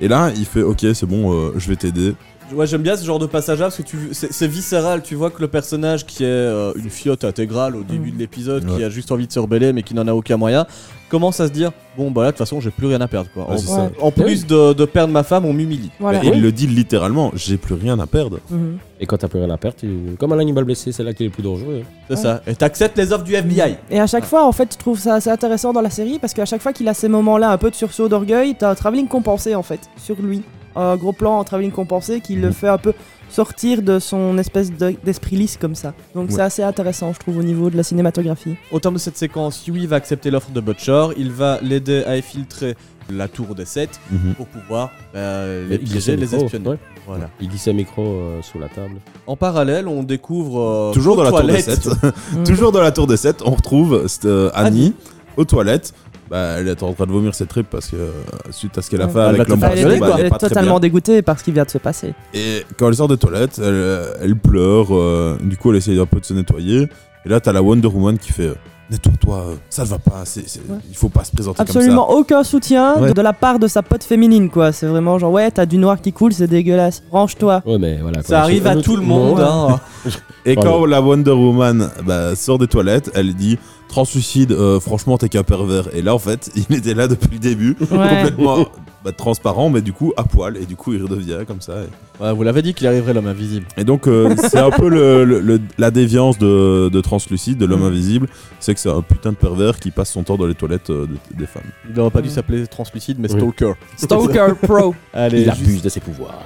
et là, il fait ok, c'est bon, euh, je vais t'aider. Ouais, j'aime bien ce genre de passage là parce que tu, c'est, c'est viscéral. Tu vois que le personnage qui est euh, une fiotte intégrale au début de l'épisode, qui a juste envie de se rebeller mais qui n'en a aucun moyen, commence à se dire Bon, bah là, de toute façon, j'ai plus rien à perdre. Quoi. Ouais, en, en plus de, de perdre ma femme, on m'humilie. voilà Et il le dit littéralement, j'ai plus rien à perdre. Mhm. Et quand t'as plus rien à perdre, tu- comme un animal blessé, c'est là qu'il est le plus dangereux. hein. C'est ça. Et t'acceptes les offres du FBI. Et à chaque fois, en fait, je trouve ça assez intéressant dans la série parce qu'à chaque fois qu'il a ces moments-là, un peu de sursaut d'orgueil, t'as un travelling compensé en fait sur lui. Un gros plan en travelling compensé qui le fait un peu sortir de son espèce de- d'esprit lisse comme ça. Donc Ouais. c'est assez intéressant, je trouve, au niveau de la cinématographie. Au terme de cette séquence, Yui va accepter l'offre de Butcher. Il va l'aider à infiltrer la tour des 7 Mhm. pour pouvoir euh, les piéger, les espionner. ouais. Voilà. Il dit ses micros euh, sous la table. En parallèle, on découvre. euh, Toujours aux dans la tour des toilettes- 7. Mm. Toujours dans la tour des 7, on retrouve euh, Annie, Annie. aux toilettes. Bah, elle est en train de vomir ses tripes parce que euh, suite à ce qu'elle a fait Elle va avec l'homme elle est, bah, elle est totalement dégoûtée par ce qui vient de se passer. Et quand elle sort des toilettes, elle, euh, elle pleure. euh, du coup, elle essaye un peu de se nettoyer. Et là, t'as la Wonder Woman qui fait euh, Nettoie-toi, euh, ça ne va pas. c'est- c'est- Ouais. Il faut pas se présenter Absolument aucun soutien Ouais. de la part de sa pote féminine, quoi. C'est vraiment genre, ouais, t'as du noir qui coule, c'est dégueulasse. Range-toi. Ouais, mais voilà. quoi. Ça arrive à tout le monde. hein. comme ça. Et Pardon. quand la Wonder Woman bah, sort des toilettes, elle dit Translucide, euh, franchement, t'es qu'un pervers. Et là, en fait, il était là depuis le début, Ouais. complètement bah, transparent, mais du coup à poil. Et du coup, il redevient comme ça. Et, Ouais, vous l'avez dit qu'il arriverait l'homme invisible. et donc, euh, c'est un peu le, le- le- la déviance de, de Translucide, de l'homme Mm. invisible. C'est que c'est un putain de pervers qui passe son temps dans les toilettes euh, des- des femmes. Il n'aurait pas dû Ouais. s'appeler Translucide, mais Oui. Stalker. Stalker Pro. Allez, Il juste, abuse de ses pouvoirs.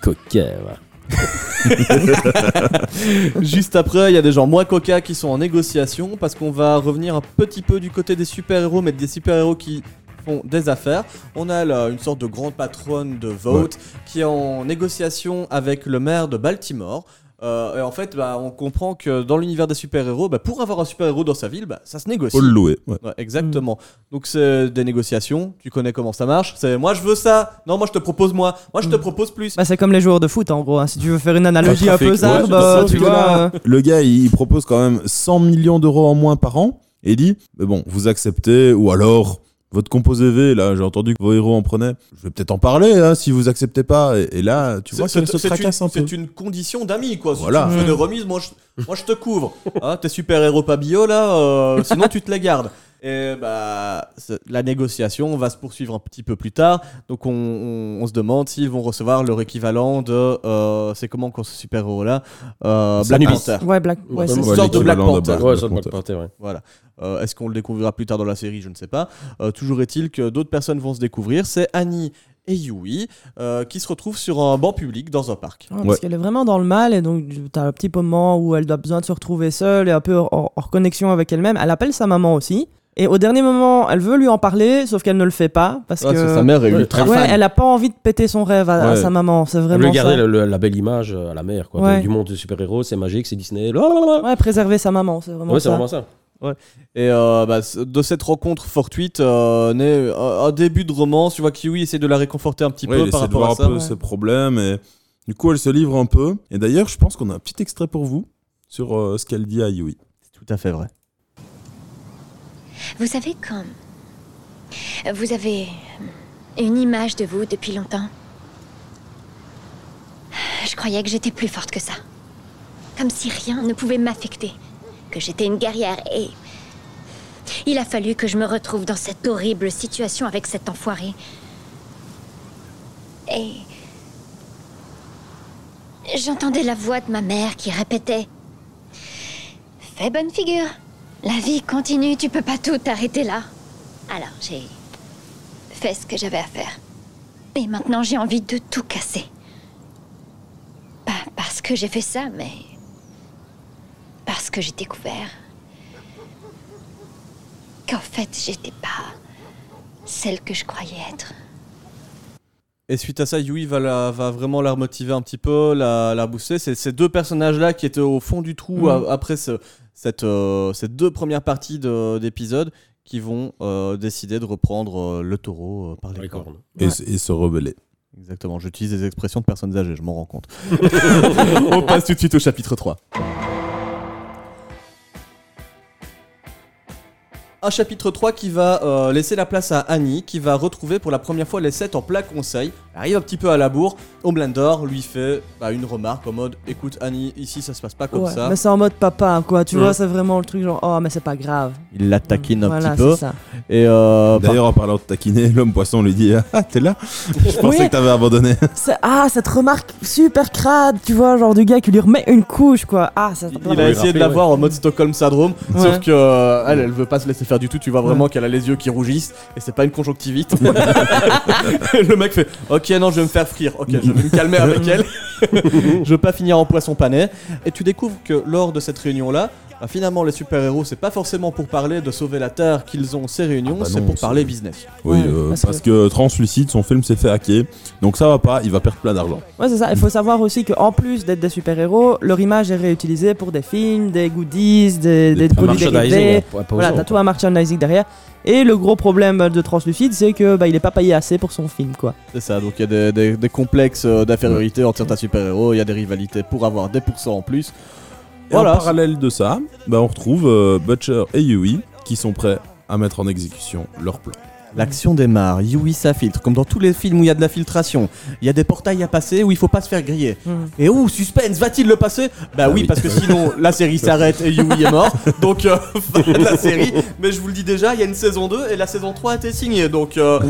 Coquin, va. juste après, il y a des gens moins coca qui sont en négociation parce qu'on va revenir un petit peu du côté des super-héros, mais des super-héros qui font des affaires. On a là une sorte de grande patronne de vote qui est en négociation avec le maire de Baltimore. Euh, et en fait, bah, on comprend que dans l'univers des super-héros, bah, pour avoir un super-héros dans sa ville, bah, ça se négocie. Faut le louer. ouais. Ouais, exactement. Donc c'est des négociations, tu connais comment ça marche. C'est moi je veux ça, non moi je te propose moi, moi je te Mm. propose plus. Bah, c'est comme les joueurs de foot, en gros. hein. Si tu veux faire une analogie Un peu ouais, zarbe, euh, ça, tu tu vois, euh, Le gars, il propose quand même 100 millions d'euros en moins par an. Et il dit Mais bon, vous acceptez, ou alors. Votre composé V, là, j'ai entendu que vos héros en prenaient. Je vais peut-être en parler, hein, si vous acceptez pas. Et, et là, tu vois C'est- qu'elle se une, tracasse un peu. c'est une condition d'amis quoi. Si Voilà. tu me fais Mm. des remises, moi je, moi je te couvre. Hein, T'es super héros pas bio là, euh, sinon tu te les gardes. Et bah, la négociation va se poursuivre un petit peu plus tard. Donc on, on- on se demande s'ils vont recevoir leur équivalent de. euh, c'est comment qu'on ce super-héros-là euh, Black. Panther. Ouais, Black. Ouais, c'est Une sorte de Black Panther. Black- Ouais, Black Panther. Ouais. Voilà. Euh, Est-ce qu'on le découvrira plus tard dans la série? Je ne sais pas. Euh, toujours est-il que d'autres personnes vont se découvrir. C'est Annie et Yui euh, qui se retrouvent sur un banc public dans un parc. Ouais, Parce qu'elle est vraiment dans le mal et donc t'as un petit moment où elle a besoin de se retrouver seule et un peu hors, hors connexion avec elle-même. Elle appelle sa maman aussi. Et au dernier moment, elle veut lui en parler, sauf qu'elle ne le fait pas parce Ouais, que sa mère est Ouais, ultra ouais, fan. elle a pas envie de péter son rêve à, à Ouais. sa maman. C'est Elle vraiment veut garder ça. le- le- la belle image euh, à la mère, quoi, Ouais. du monde des super-héros, c'est magique, c'est Disney. blablabla. Ouais, préserver sa maman, c'est vraiment Ouais, ça. vraiment ça. Et euh, bah, de cette rencontre fortuite euh, naît un, un début de romance. Tu vois qu'Yui essaie de la réconforter un petit Ouais, peu il par essaie de rapport voir à un peu ses problèmes et du coup elle se livre un peu. Et d'ailleurs, je pense qu'on a un petit extrait pour vous sur euh, ce qu'elle dit à Yui. C'est tout à fait vrai. Vous savez quand vous avez une image de vous depuis longtemps, je croyais que j'étais plus forte que ça. Comme si rien ne pouvait m'affecter. Que j'étais une guerrière et... Il a fallu que je me retrouve dans cette horrible situation avec cet enfoiré. Et... J'entendais la voix de ma mère qui répétait Fais bonne figure. La vie continue, tu peux pas tout arrêter là. Alors j'ai fait ce que j'avais à faire. Et maintenant j'ai envie de tout casser. Pas parce que j'ai fait ça, mais parce que j'ai découvert qu'en fait j'étais pas celle que je croyais être. Et suite à ça, Yui va, la- va vraiment la remotiver un petit peu, la, la booster. C'est ces deux personnages-là qui étaient au fond du trou Mhm. a- après ce- cette, euh, ces deux premières parties de- d'épisodes qui vont euh, décider de reprendre euh, le taureau euh, par les, Les cornes. cornes. Et, et se rebeller. Exactement, j'utilise des expressions de personnes âgées, je m'en rends compte. On passe tout de suite au chapitre 3. Un chapitre 3 qui va euh, laisser la place à Annie, qui va retrouver pour la première fois les 7 en plein conseil. Elle arrive un petit peu à la bourre. Homelander lui fait bah, une remarque en mode Écoute, Annie, ici ça se passe pas comme Ouais, ça. Mais c'est en mode papa, quoi. Tu Ouais. vois, c'est vraiment le truc genre, oh, mais c'est pas grave. Il la taquine un Voilà, petit peu. c'est ça. Et euh, par- D'ailleurs, en parlant de taquiner, l'homme poisson lui dit Ah, t'es là? Je pensais Oui. que t'avais abandonné. C'est- Ah, cette remarque super crade, tu vois, genre du gars qui lui remet une couche, quoi. Ah, ça Il a essayé de l'avoir en mode Stockholm Syndrome, Ouais. sauf que euh, elle, elle veut pas se laisser faire du tout. Tu vois vraiment qu'elle a les yeux qui rougissent et c'est pas une conjonctivite. le mec fait Ok, non, je vais me faire frire. Ok, je vais me calmer avec elle. je veux pas finir en poisson pané. Et tu découvres que lors de cette réunion-là, bah, finalement, les super-héros, c'est pas forcément pour parler de sauver la Terre qu'ils ont ces réunions, Ah bah c'est non, pour c'est- parler business. Oui, Ouais, euh, parce parce, que... Translucide, son film s'est fait hacker. Donc ça va pas, il va perdre plein d'argent. Ouais, c'est ça. Il faut savoir aussi qu'en plus d'être des super-héros, leur image est réutilisée pour des films, des goodies, des, produits dérivés. pas Voilà, t'as tout un merchandising derrière. Et le gros problème de Translucide, c'est que bah, il est pas payé assez pour son film, quoi. C'est ça, donc il y a des, des- des complexes euh, d'infériorité entre certains super-héros, il y a des rivalités pour avoir des pourcents en plus. Et Voilà. en parallèle de ça, bah, on retrouve euh, Butcher et Yui qui sont prêts à mettre en exécution leur plan. L'action démarre, Yui s'infiltre, comme dans tous les films où il y a de la filtration. Il y a des portails à passer où il faut pas se faire griller. Et où, suspense, va-t-il le passer? Bah oui, oui. parce que sinon la série s'arrête et Yui est mort. Donc, euh, fin de la série. Mais je vous le dis déjà, il y a une saison 2 et la saison 3 a été signée. Donc euh,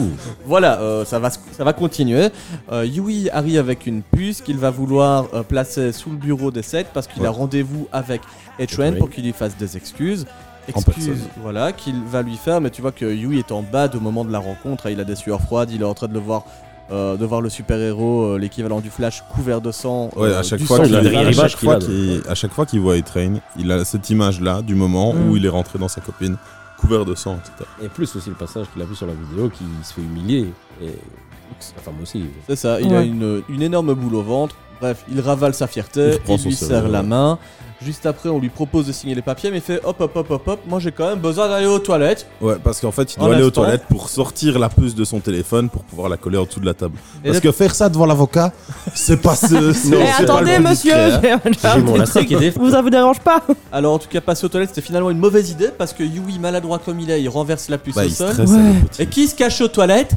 voilà, euh, ça, va, se- ça va continuer. Euh, Yui arrive avec une puce qu'il va vouloir euh, placer sous le bureau des sectes parce qu'il Ouais. a rendez-vous avec Etren Oui. pour qu'il lui fasse des excuses. Personne. voilà, qu'il va lui faire, mais tu vois que Yui est en bas au moment de la rencontre, hein, il a des sueurs froides, il est en train de le voir, euh, de voir le super-héros, euh, l'équivalent du Flash, couvert de sang. Ouais, euh, à chaque du fois sang qu'il du à chaque fois qu'il- à chaque fois qu'il voit A-Train, il a cette image-là du moment Mm. où il est rentré dans sa copine, couvert de sang, etc. Et plus aussi le passage qu'il a vu sur la vidéo qui se fait humilier. Et sa femme aussi. C'est ça, il a Ouais. une, une énorme boule au ventre. Bref, il ravale sa fierté, il, lui serre la main. Juste après, on lui propose de signer les papiers, mais il fait hop, hop, hop, hop, hop. Moi, j'ai quand même besoin d'aller aux toilettes. Ouais, parce qu'en fait, il En doit aller aux toilettes pour sortir la puce de son téléphone pour pouvoir la coller en dessous de la table. Et Parce le- que faire ça devant l'avocat, c'est pas ce. c'est- Eh, c'est pas attendez, monsieur, j'ai. Vous, ça vous dérange pas Alors, en tout cas, passer aux toilettes, c'était finalement une mauvaise idée parce que Yui, maladroit comme il est, il renverse la puce Bah, au sol. Ouais. Et qui se cache aux toilettes?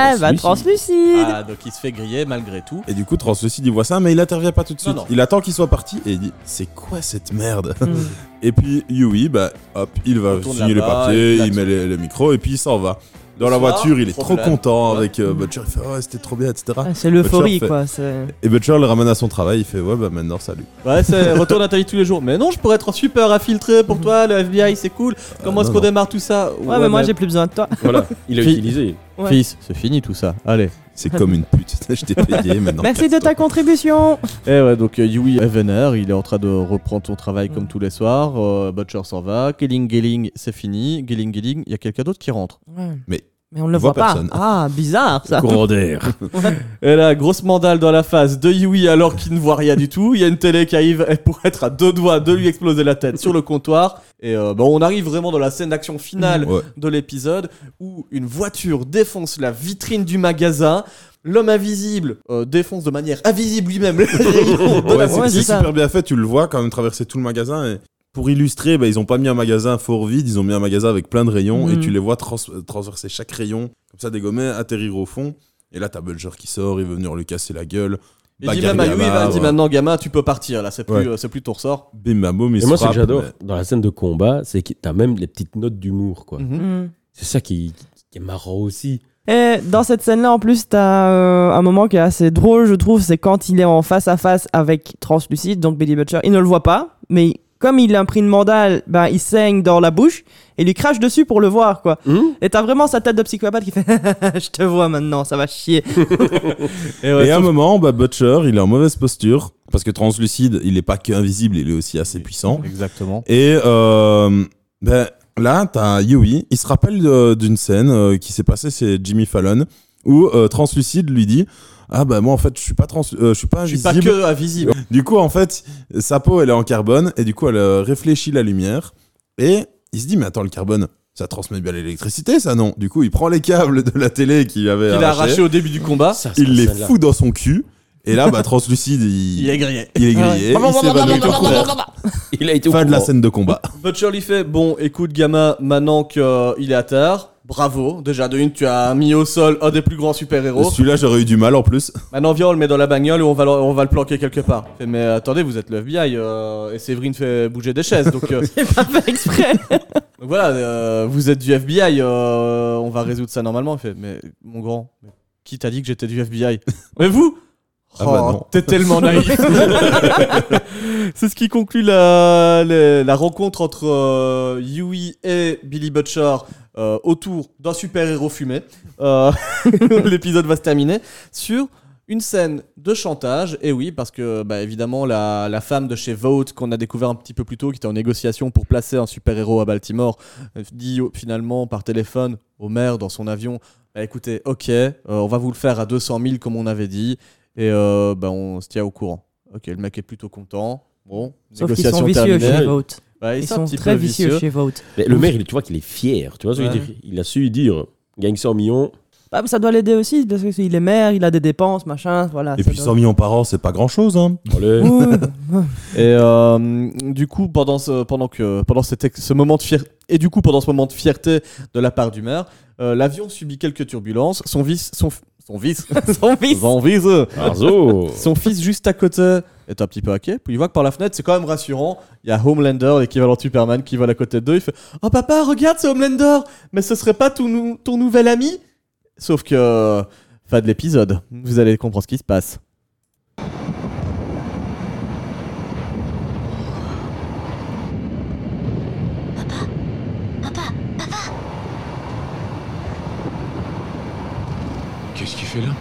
Ah bah translucide Ah, donc il se fait griller malgré tout. Et du coup, Translucide, il voit ça, mais il intervient pas tout de suite. Non, non. Il attend qu'il soit parti et il dit C'est quoi cette merde Hmm. Et puis Yui, bah hop, il va signer les papiers, il il met les- le micro et puis il s'en va. Dans la Soir, voiture, il est trop problème. content avec euh, Butcher. Il fait Ouais, c'était trop bien, etc. Ah, C'est l'euphorie Butcher fait- quoi. c'est- Et Butcher le ramène à son travail. Il fait Ouais, bah maintenant, salut. Ouais, c'est retour Nathalie tous les jours. Mais non, je pourrais être super infiltré pour toi, le FBI, c'est cool. Comment est-ce non, qu'on non. démarre tout ça? Ouais, mais moi j'ai plus besoin de toi. Voilà, il a utilisé. Ouais. Fils, c'est fini tout ça. Allez. C'est comme une pute. je t'ai payé maintenant. Merci de ta contribution Et ouais, donc euh, Yui est vénère, il est en train de reprendre son travail comme tous les soirs. euh, Butcher s'en va. Gelling, Gelling, c'est fini. Gelling, Gelling, il y a quelqu'un d'autre qui rentre. Ouais. Mais Mais on ne le voit voit pas. personne. Ah, bizarre ça. Courant d'air. Et là, grosse mandale dans la face de Yui alors qu'il ne voit rien du tout. Il y a une télé qui arrive elle pour être à deux doigts de lui exploser la tête sur le comptoir. Et euh, bon, on arrive vraiment dans la scène d'action finale Ouais. de l'épisode où une voiture défonce la vitrine du magasin. L'homme invisible euh, défonce de manière invisible lui-même les rayons de la Ouais, c'est super bien fait. Tu le vois quand même traverser tout le magasin. Et pour illustrer, bah, ils ont pas mis un magasin fort vide. Ils ont mis un magasin avec plein de rayons. Mhm. Et tu les vois trans- transverser chaque rayon. Comme ça, dégommer, atterrir au fond. Et là, t'as Butcher qui sort. Il veut venir lui casser la gueule. Il dit même à Yui, il dit maintenant gamin, tu peux partir là, c'est plus, Ouais. euh, c'est plus ton ressort. Bim bam boum, il Et se moi, ce que j'adore mais- dans la scène de combat, c'est que t'as même les petites notes d'humour, quoi. Mhm. Mm. C'est ça qui, qui est marrant aussi. Et dans cette scène-là, en plus, t'as euh, un moment qui est assez drôle, je trouve, c'est quand il est en face à face avec Translucide, donc Billy Butcher. Il ne le voit pas, mais comme il a pris une mandale, ben, il saigne dans la bouche et lui crache dessus pour le voir, quoi. Hum Et t'as vraiment sa tête de psychopathe qui fait Je te vois maintenant, ça va chier. Et ouais, Et à un moment, bah, Butcher, il est en mauvaise posture. Parce que translucide, il est pas que invisible, il est aussi assez puissant. Exactement. Et euh, ben, là, t'as Yui. Il se rappelle euh, d'une scène euh, qui s'est passée chez Jimmy Fallon où euh, Translucide lui dit Ah, bah moi en fait, je suis pas, trans euh, je suis pas Je suis invisible. pas que invisible. Du coup, en fait, sa peau, elle est en carbone et du coup, elle euh, réfléchit la lumière. Et il se dit Mais attends, le carbone. Ça transmet bien l'électricité, ça non? Du coup, il prend les câbles de la télé qu'il avait Il a arrachés, arraché au début du combat. Ça, il les fout dans son cul. Et là, bah, translucide, il, Il est grillé. il est grillé. il a été au Fin de la scène de combat. Butcher lui fait Bon, écoute, gamin, maintenant qu'il est à terre, bravo. Déjà, de une, tu as mis au sol un des plus grands super-héros. Celui-là, j'aurais eu du mal en plus. Maintenant, viens, on le met dans la bagnole et on va, le- on va le planquer quelque part. Fait, mais attendez, vous êtes le FBI euh, et Séverine fait bouger des chaises. Donc, euh, pas fait exprès. donc voilà, euh, vous êtes du FBI, euh, on va résoudre ça normalement. Il fait Mais mon grand, mais qui t'a dit que j'étais du FBI Mais vous? Ah Oh, bah non. t'es tellement naïf. C'est ce qui conclut la, rencontre entre euh, Yui et Billy Butcher euh, autour d'un super-héros fumé. Euh, L'épisode va se terminer sur une scène de chantage. Et oui, parce que bah, évidemment, la, femme de chez Vote, qu'on a découvert un petit peu plus tôt, qui était en négociation pour placer un super-héros à Baltimore, dit finalement par téléphone au maire dans son avion bah, écoutez, ok, on va vous le faire à 200 000 comme on avait dit. Et bah, on se tient au courant. Ok, le mec est plutôt content. Bon, Sauf qu'ils sont vicieux terminée. chez Vote. Ils sont très vicieux chez Vote. Mais le maire, tu vois qu'il est fier. Tu vois ce que je veux Ouais. dire Il a su dire gagne 100 millions. Ah, ça doit l'aider aussi, parce qu'il est maire, il a des dépenses, machin, voilà. Et puis doit- 100 millions par an, c'est pas grand chose. Hein. Allez. Ouais. Et euh, du coup, pendant ce, pendant que, pendant cet ce moment de fierté, et du coup, pendant ce moment de fierté de la part du maire, euh, l'avion subit quelques turbulences. Son vice, son, son vice, Son fils. son vice, Arzo son fils juste à côté est un petit peu hacké. Puis il voit que par la fenêtre, c'est quand même rassurant. Il y a Homelander, l'équivalent de Superman, qui vole à côté d'eux. Il fait Oh papa, regarde, c'est Homelander Mais ce serait pas ton, nou- ton nouvel ami? Sauf que, fin de l'épisode, vous allez comprendre ce qui se passe. Là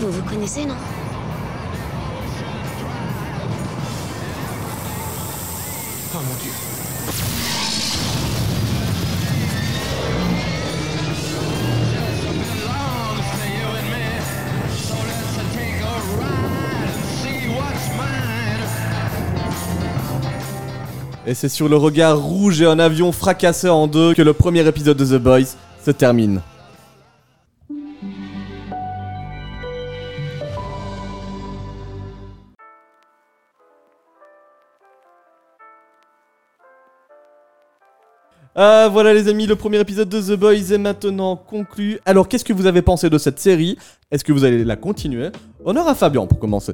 Vous vous connaissez, non Oh mon dieu. Et c'est sur le regard rouge et un avion fracassé en deux que le premier épisode de The Boys se termine. Euh, voilà les amis, le premier épisode de The Boys est maintenant conclu. Alors qu'est-ce que vous avez pensé de cette série? Est-ce que vous allez la continuer? Honneur à Fabien pour commencer.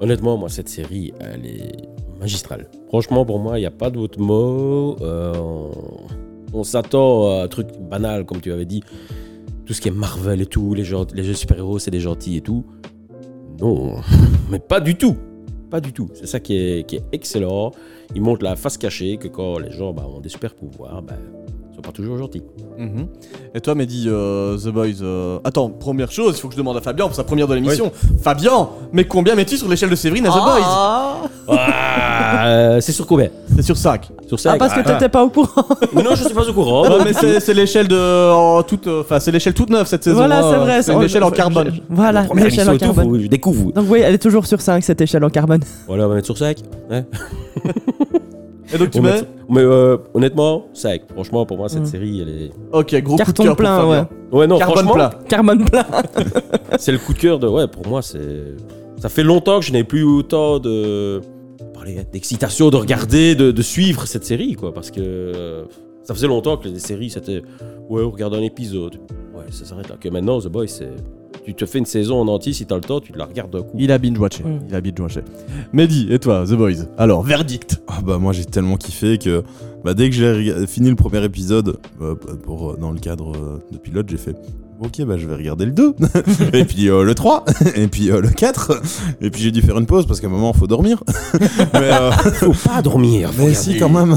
Honnêtement, moi, cette série, elle est magistrale. Franchement, pour moi, il n'y a pas d'autre mot. Euh, on s'attend à un truc banal, comme tu avais dit. Tout ce qui est Marvel et tout, les, gens- les jeux super-héros, c'est des gentils et tout. Non, mais pas du tout. Pas du tout. C'est ça qui est excellent. Il montre la face cachée que quand les gens bah, ont des super-pouvoirs, bah, toujours gentils. Mhm. Et toi, Mehdi, euh, The Boys. euh, Attends, première chose, il faut que je demande à Fabien pour sa première de l'émission. Fabien, mais combien mets-tu sur l'échelle de Séverine à The Boys Ah, euh, c'est sur combien? C'est sur 5. Sur 5 Ah, parce que t'étais pas au courant. Non, je suis pas au courant. Non, mais c'est c'est l'échelle de. en toute, euh, Enfin, c'est l'échelle toute neuve cette saison. Voilà, hein. c'est vrai. C'est une échelle en carbone. Voilà, l'échelle en tout, carbone. je découvre. Donc oui, elle est toujours sur 5 cette échelle en carbone. Voilà, on va mettre sur 5. Ouais. Et donc tu mets met- Mais euh, honnêtement, 5. Franchement, pour moi, cette Mm. série, elle est. Ok, gros coup de Carton cœur plein, pour ouais. Fabien. Ouais, non, Carbone franchement, plat. Carbone plein. c'est le coup de cœur de. Ouais, pour moi, c'est. Ça fait longtemps que je n'ai plus autant de. parler d'excitation de regarder, de, de suivre cette série, quoi. Parce que. euh, Ça faisait longtemps que les séries, c'était. Ouais, on regarde un épisode. Ouais, ça s'arrête là. Que maintenant, The Boys, c'est. Tu te fais une saison en entier, si t'as le temps, tu te la regardes d'un coup. Il a binge-watché. Il a binge-watché. Mehdi, et toi, The Boys? Alors, verdict. Ah bah moi j'ai tellement kiffé que bah, dès que j'ai fini le premier épisode euh, pour, euh, dans le cadre euh, de pilote j'ai fait ok bah je vais regarder le 2 et puis euh, le 3 et puis euh, le 4 et puis j'ai dû faire une pause parce qu'à un moment faut dormir mais euh, Faut pas dormir. faut mais si quand même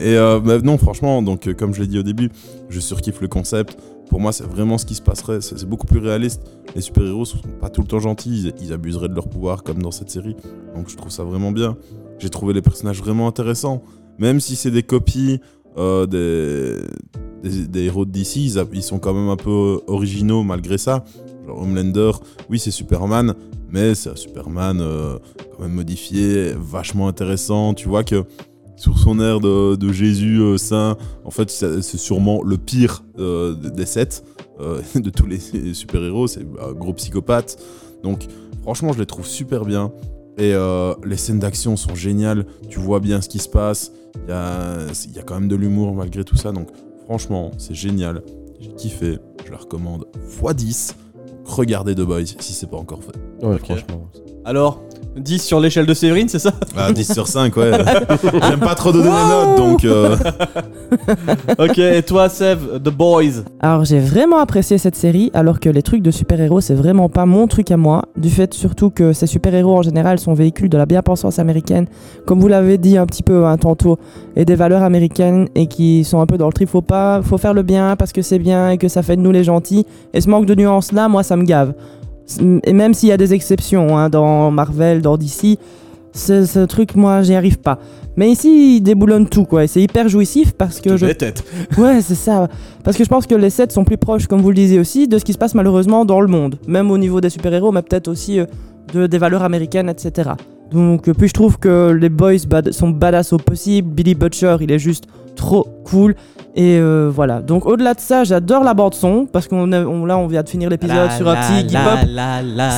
et euh, bah, non franchement donc comme je l'ai dit au début je surkiffe le concept pour moi c'est vraiment ce qui se passerait. C'est beaucoup plus réaliste. Les super héros sont pas tout le temps gentils. Ils, abuseraient de leur pouvoir comme dans cette série. Donc je trouve ça vraiment bien. J'ai trouvé les personnages vraiment intéressants. Même si c'est des copies euh, des, héros de DC, ils sont quand même un peu originaux malgré ça. Genre Homelander, oui c'est Superman, mais c'est un Superman euh, quand même modifié, vachement intéressant. Tu vois que sur son air de, de Jésus euh, saint, en fait c'est sûrement le pire euh, des sept, euh, de tous les super-héros, c'est un gros psychopathe. Donc franchement je les trouve super bien. Et euh, les scènes d'action sont géniales, tu vois bien ce qui se passe, il y a, il y a quand même de l'humour malgré tout ça, donc franchement c'est génial, j'ai kiffé, je la recommande x10, regardez The Boys si c'est pas encore fait. Ouais, franchement. Alors, 10 sur l'échelle de Séverine, c'est ça? Ah 10 sur 5 ouais, j'aime pas trop donner mes notes donc... euh, Ok, et toi, Sev, The Boys? Alors j'ai vraiment apprécié cette série, alors que les trucs de super-héros, c'est vraiment pas mon truc à moi. Du fait surtout que ces super-héros en général sont véhicules de la bien-pensance américaine, comme vous l'avez dit un petit peu hein, tantôt, et des valeurs américaines, et qui sont un peu dans le trip. Faut pas, faut faire le bien parce que c'est bien et que ça fait de nous les gentils. Et ce manque de nuances là, moi ça me gave. Et même s'il y a des exceptions hein, dans Marvel, dans DC, ce, ce truc, moi j'y arrive pas. Mais ici, il déboulonne tout, quoi. Et c'est hyper jouissif parce que je Les têtes. Ouais, c'est ça. Parce que je pense que les sets sont plus proches, comme vous le disiez aussi, de ce qui se passe malheureusement dans le monde. Même au niveau des super-héros, mais peut-être aussi euh, de, des valeurs américaines, etc. Donc, euh, puis je trouve que les boys bad- sont badass au possible. Billy Butcher, il est juste trop cool. Et euh, voilà. Donc, au-delà de ça, j'adore la bande-son. Parce qu'on on, là, on vient de finir l'épisode sur un petit hip-hop.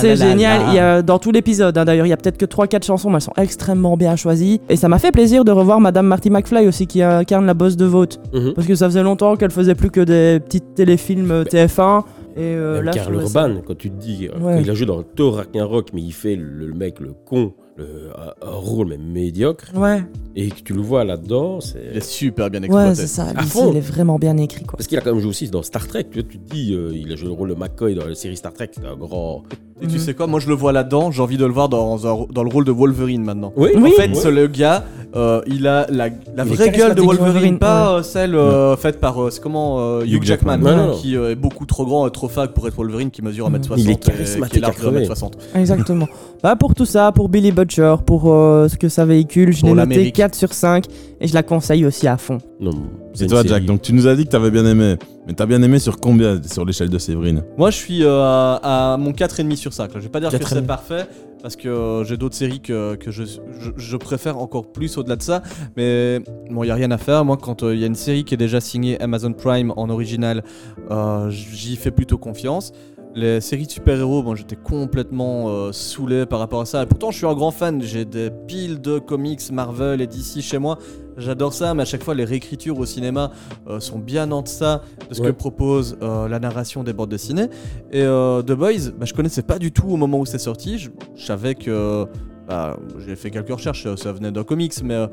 C'est génial. Il y a, dans tout l'épisode, hein, d'ailleurs, il y a peut-être que 3-4 chansons, mais elles sont extrêmement bien choisies. Et ça m'a fait plaisir de revoir Madame Marty McFly aussi, qui incarne la boss de Vote. Mhm. Parce que ça faisait longtemps qu'elle faisait plus que des petits téléfilms euh, TF1. Et euh, là, Karl ça- Urban, quand tu te dis, Ouais. il a joué dans Thor Ragnarok, mais il fait le, le mec, le con, le, un, un rôle mais médiocre, Ouais, et que tu le vois là-dedans, Il est c'est. super bien exploité. ouais c'est ça. Fond. il est vraiment bien écrit, quoi. Parce qu'il a quand même joué aussi dans Star Trek, tu, vois, tu te dis, euh, il a joué le rôle de McCoy dans la série Star Trek, c'est un grand. Et tu Mhm. sais quoi, moi je le vois là-dedans, j'ai envie de le voir dans, dans le rôle de Wolverine maintenant. Oui, Oui. En fait, ce le gars, euh, il a la, la vraie gueule de charismatique, Wolverine, Wolverine, pas euh, celle euh, faite par, euh, c'est comment, euh, Hugh Hugh Jackman, Jackman. Non, non, non. qui euh, est beaucoup trop grand et trop fag pour être Wolverine, qui mesure 1m60 Il est et qui charismatique est large de crever. 1m60. Exactement. bah, pour tout ça, pour Billy Butcher, pour euh, ce que ça véhicule, je l'ai noté l'Amérique. 4 sur 5 et je la conseille aussi à fond. Non, C'est toi série- Jack, donc tu nous as dit que t'avais bien aimé, mais t'as bien aimé sur combien sur l'échelle de Séverine? Moi je suis euh, à, à mon 4,5 sur 5. là. Je vais pas dire que 4,5. c'est parfait, parce que euh, j'ai d'autres séries que, que je, je, je préfère encore plus au-delà de ça. Mais bon, il n'y a rien à faire. Moi, quand il y a une série qui est déjà signée Amazon Prime en original, euh, j'y fais plutôt confiance. Les séries de super-héros, bon, j'étais complètement euh, saoulé par rapport à ça. Et pourtant, je suis un grand fan. J'ai des piles de comics Marvel et DC chez moi. J'adore ça, mais à chaque fois, les réécritures au cinéma euh, sont bien en deçà de ce Ouais. que propose euh, la narration des bandes dessinées. Et The Boys, bah, je connaissais pas du tout au moment où c'est sorti. Je, je savais que. bah, j'ai fait quelques recherches, ça- venait d'un comics, mais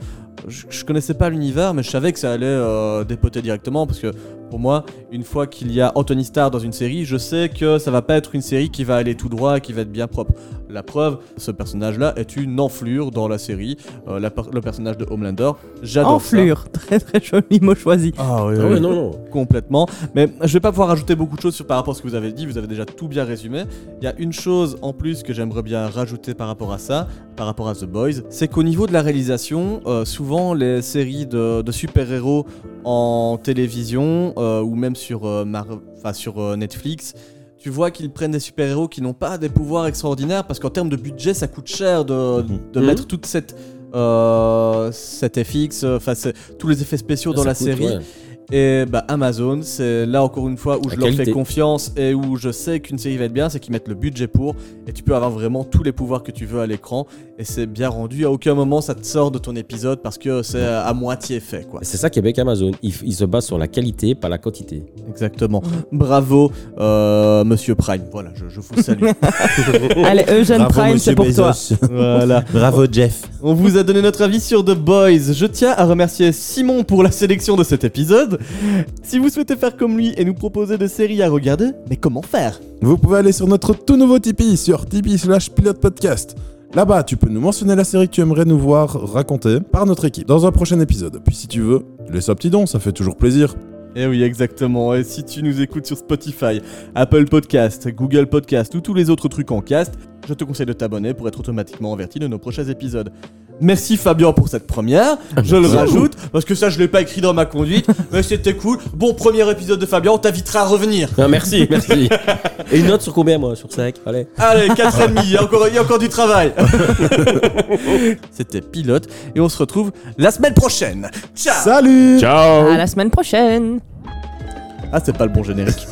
je, je connaissais pas l'univers, mais je savais que ça allait euh, dépoter directement parce que pour moi, une fois qu'il y a Anthony Starr dans une série, je sais que ça va pas être une série qui va aller tout droit, qui va être bien propre. La preuve, ce personnage-là est une enflure dans la série, euh, la per- le personnage de Homelander. J'adore ça. Enflure, très très joli mot choisi. Ah oui, Ah oui, non, non. complètement. Mais je vais pas pouvoir ajouter beaucoup de choses sur, par rapport à ce que vous avez dit, vous avez déjà tout bien résumé. Il y a une chose en plus que j'aimerais bien rajouter par rapport à ça, par rapport à The Boys, c'est qu'au niveau de la réalisation, euh, souvent les séries de, de super-héros en télévision euh, ou même sur, euh, Mar- enfin, sur Netflix, tu vois qu'ils prennent des super-héros qui n'ont pas des pouvoirs extraordinaires parce qu'en termes de budget, ça coûte cher de, de Mhm. mettre toute cette, euh, cet FX, tous les effets spéciaux dans Ça la coûte, série. ouais. Et bah Amazon, c'est là encore une fois où La je leur fais confiance et où je sais qu'une série va être bien, c'est qu'ils mettent le budget pour et tu peux avoir vraiment tous les pouvoirs que tu veux à l'écran et c'est bien rendu. À aucun moment ça te sort de ton épisode parce que c'est à moitié fait quoi. C'est ça qui est avec Amazon. Il, il se base sur la qualité, pas la quantité. Exactement. Bravo, euh, Monsieur Prime. Voilà, je, je vous salue. Allez, Eugène Bravo, Prime, c'est pour toi. Voilà. Bravo, Jeff. On vous a donné notre avis sur The Boys. Je tiens à remercier Simon pour la sélection de cet épisode. Si vous souhaitez faire comme lui et nous proposer des séries à regarder, mais comment faire? Vous pouvez aller sur notre tout nouveau Tipeee sur tipeee slash pilote podcast. Là-bas, tu peux nous mentionner la série que tu aimerais nous voir raconter par notre équipe dans un prochain épisode. Puis si tu veux, laisse un petit don, ça fait toujours plaisir. Eh oui, exactement. Et si tu nous écoutes sur Spotify, Apple Podcast, Google Podcast ou tous les autres trucs en cast, je te conseille de t'abonner pour être automatiquement averti de nos prochains épisodes. Merci Fabien pour cette première. Je le rajoute parce que ça je l'ai pas écrit dans ma conduite, mais c'était cool. Bon premier épisode de Fabien, on t'invitera à revenir. Ah, merci, merci. Et une note sur combien, moi Sur 5 Allez. Allez, 4,5, il y a encore, il y a encore du travail. C'était pilote et on se retrouve la semaine prochaine. Ciao. Salut Ciao À la semaine prochaine. Ah, c'est pas le bon générique.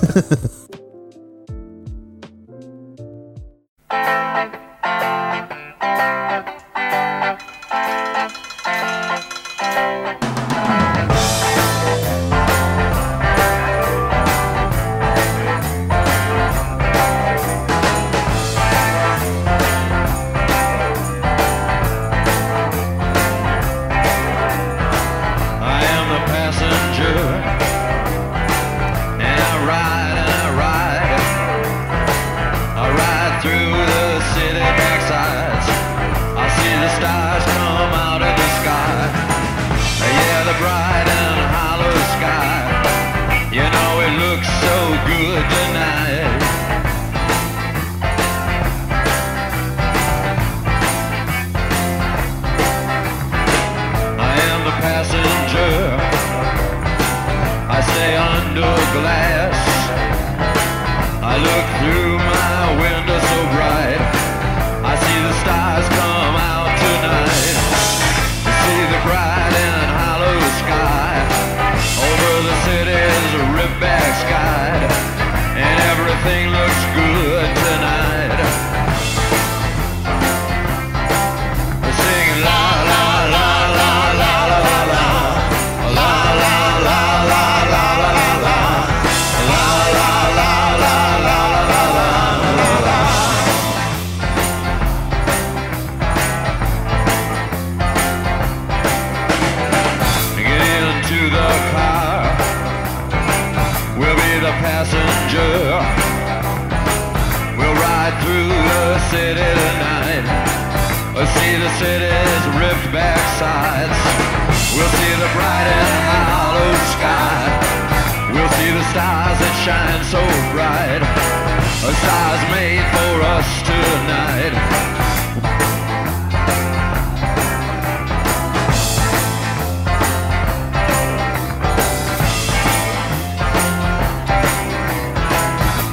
Stars that shine so bright. A stars made for us tonight.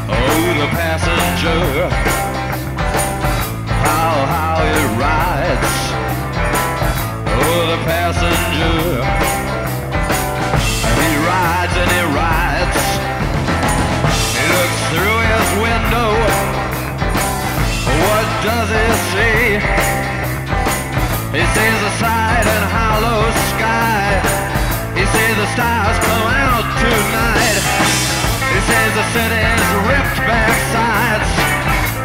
Oh, the passenger. Stars come out tonight. He says the city's ripped back sides.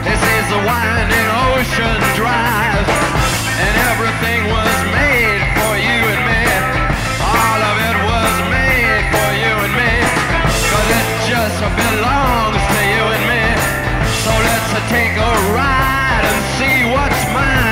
He says the winding ocean drive. And everything was made for you and me. All of it was made for you and me. Cause it just belongs to you and me. So let's take a ride and see what's mine.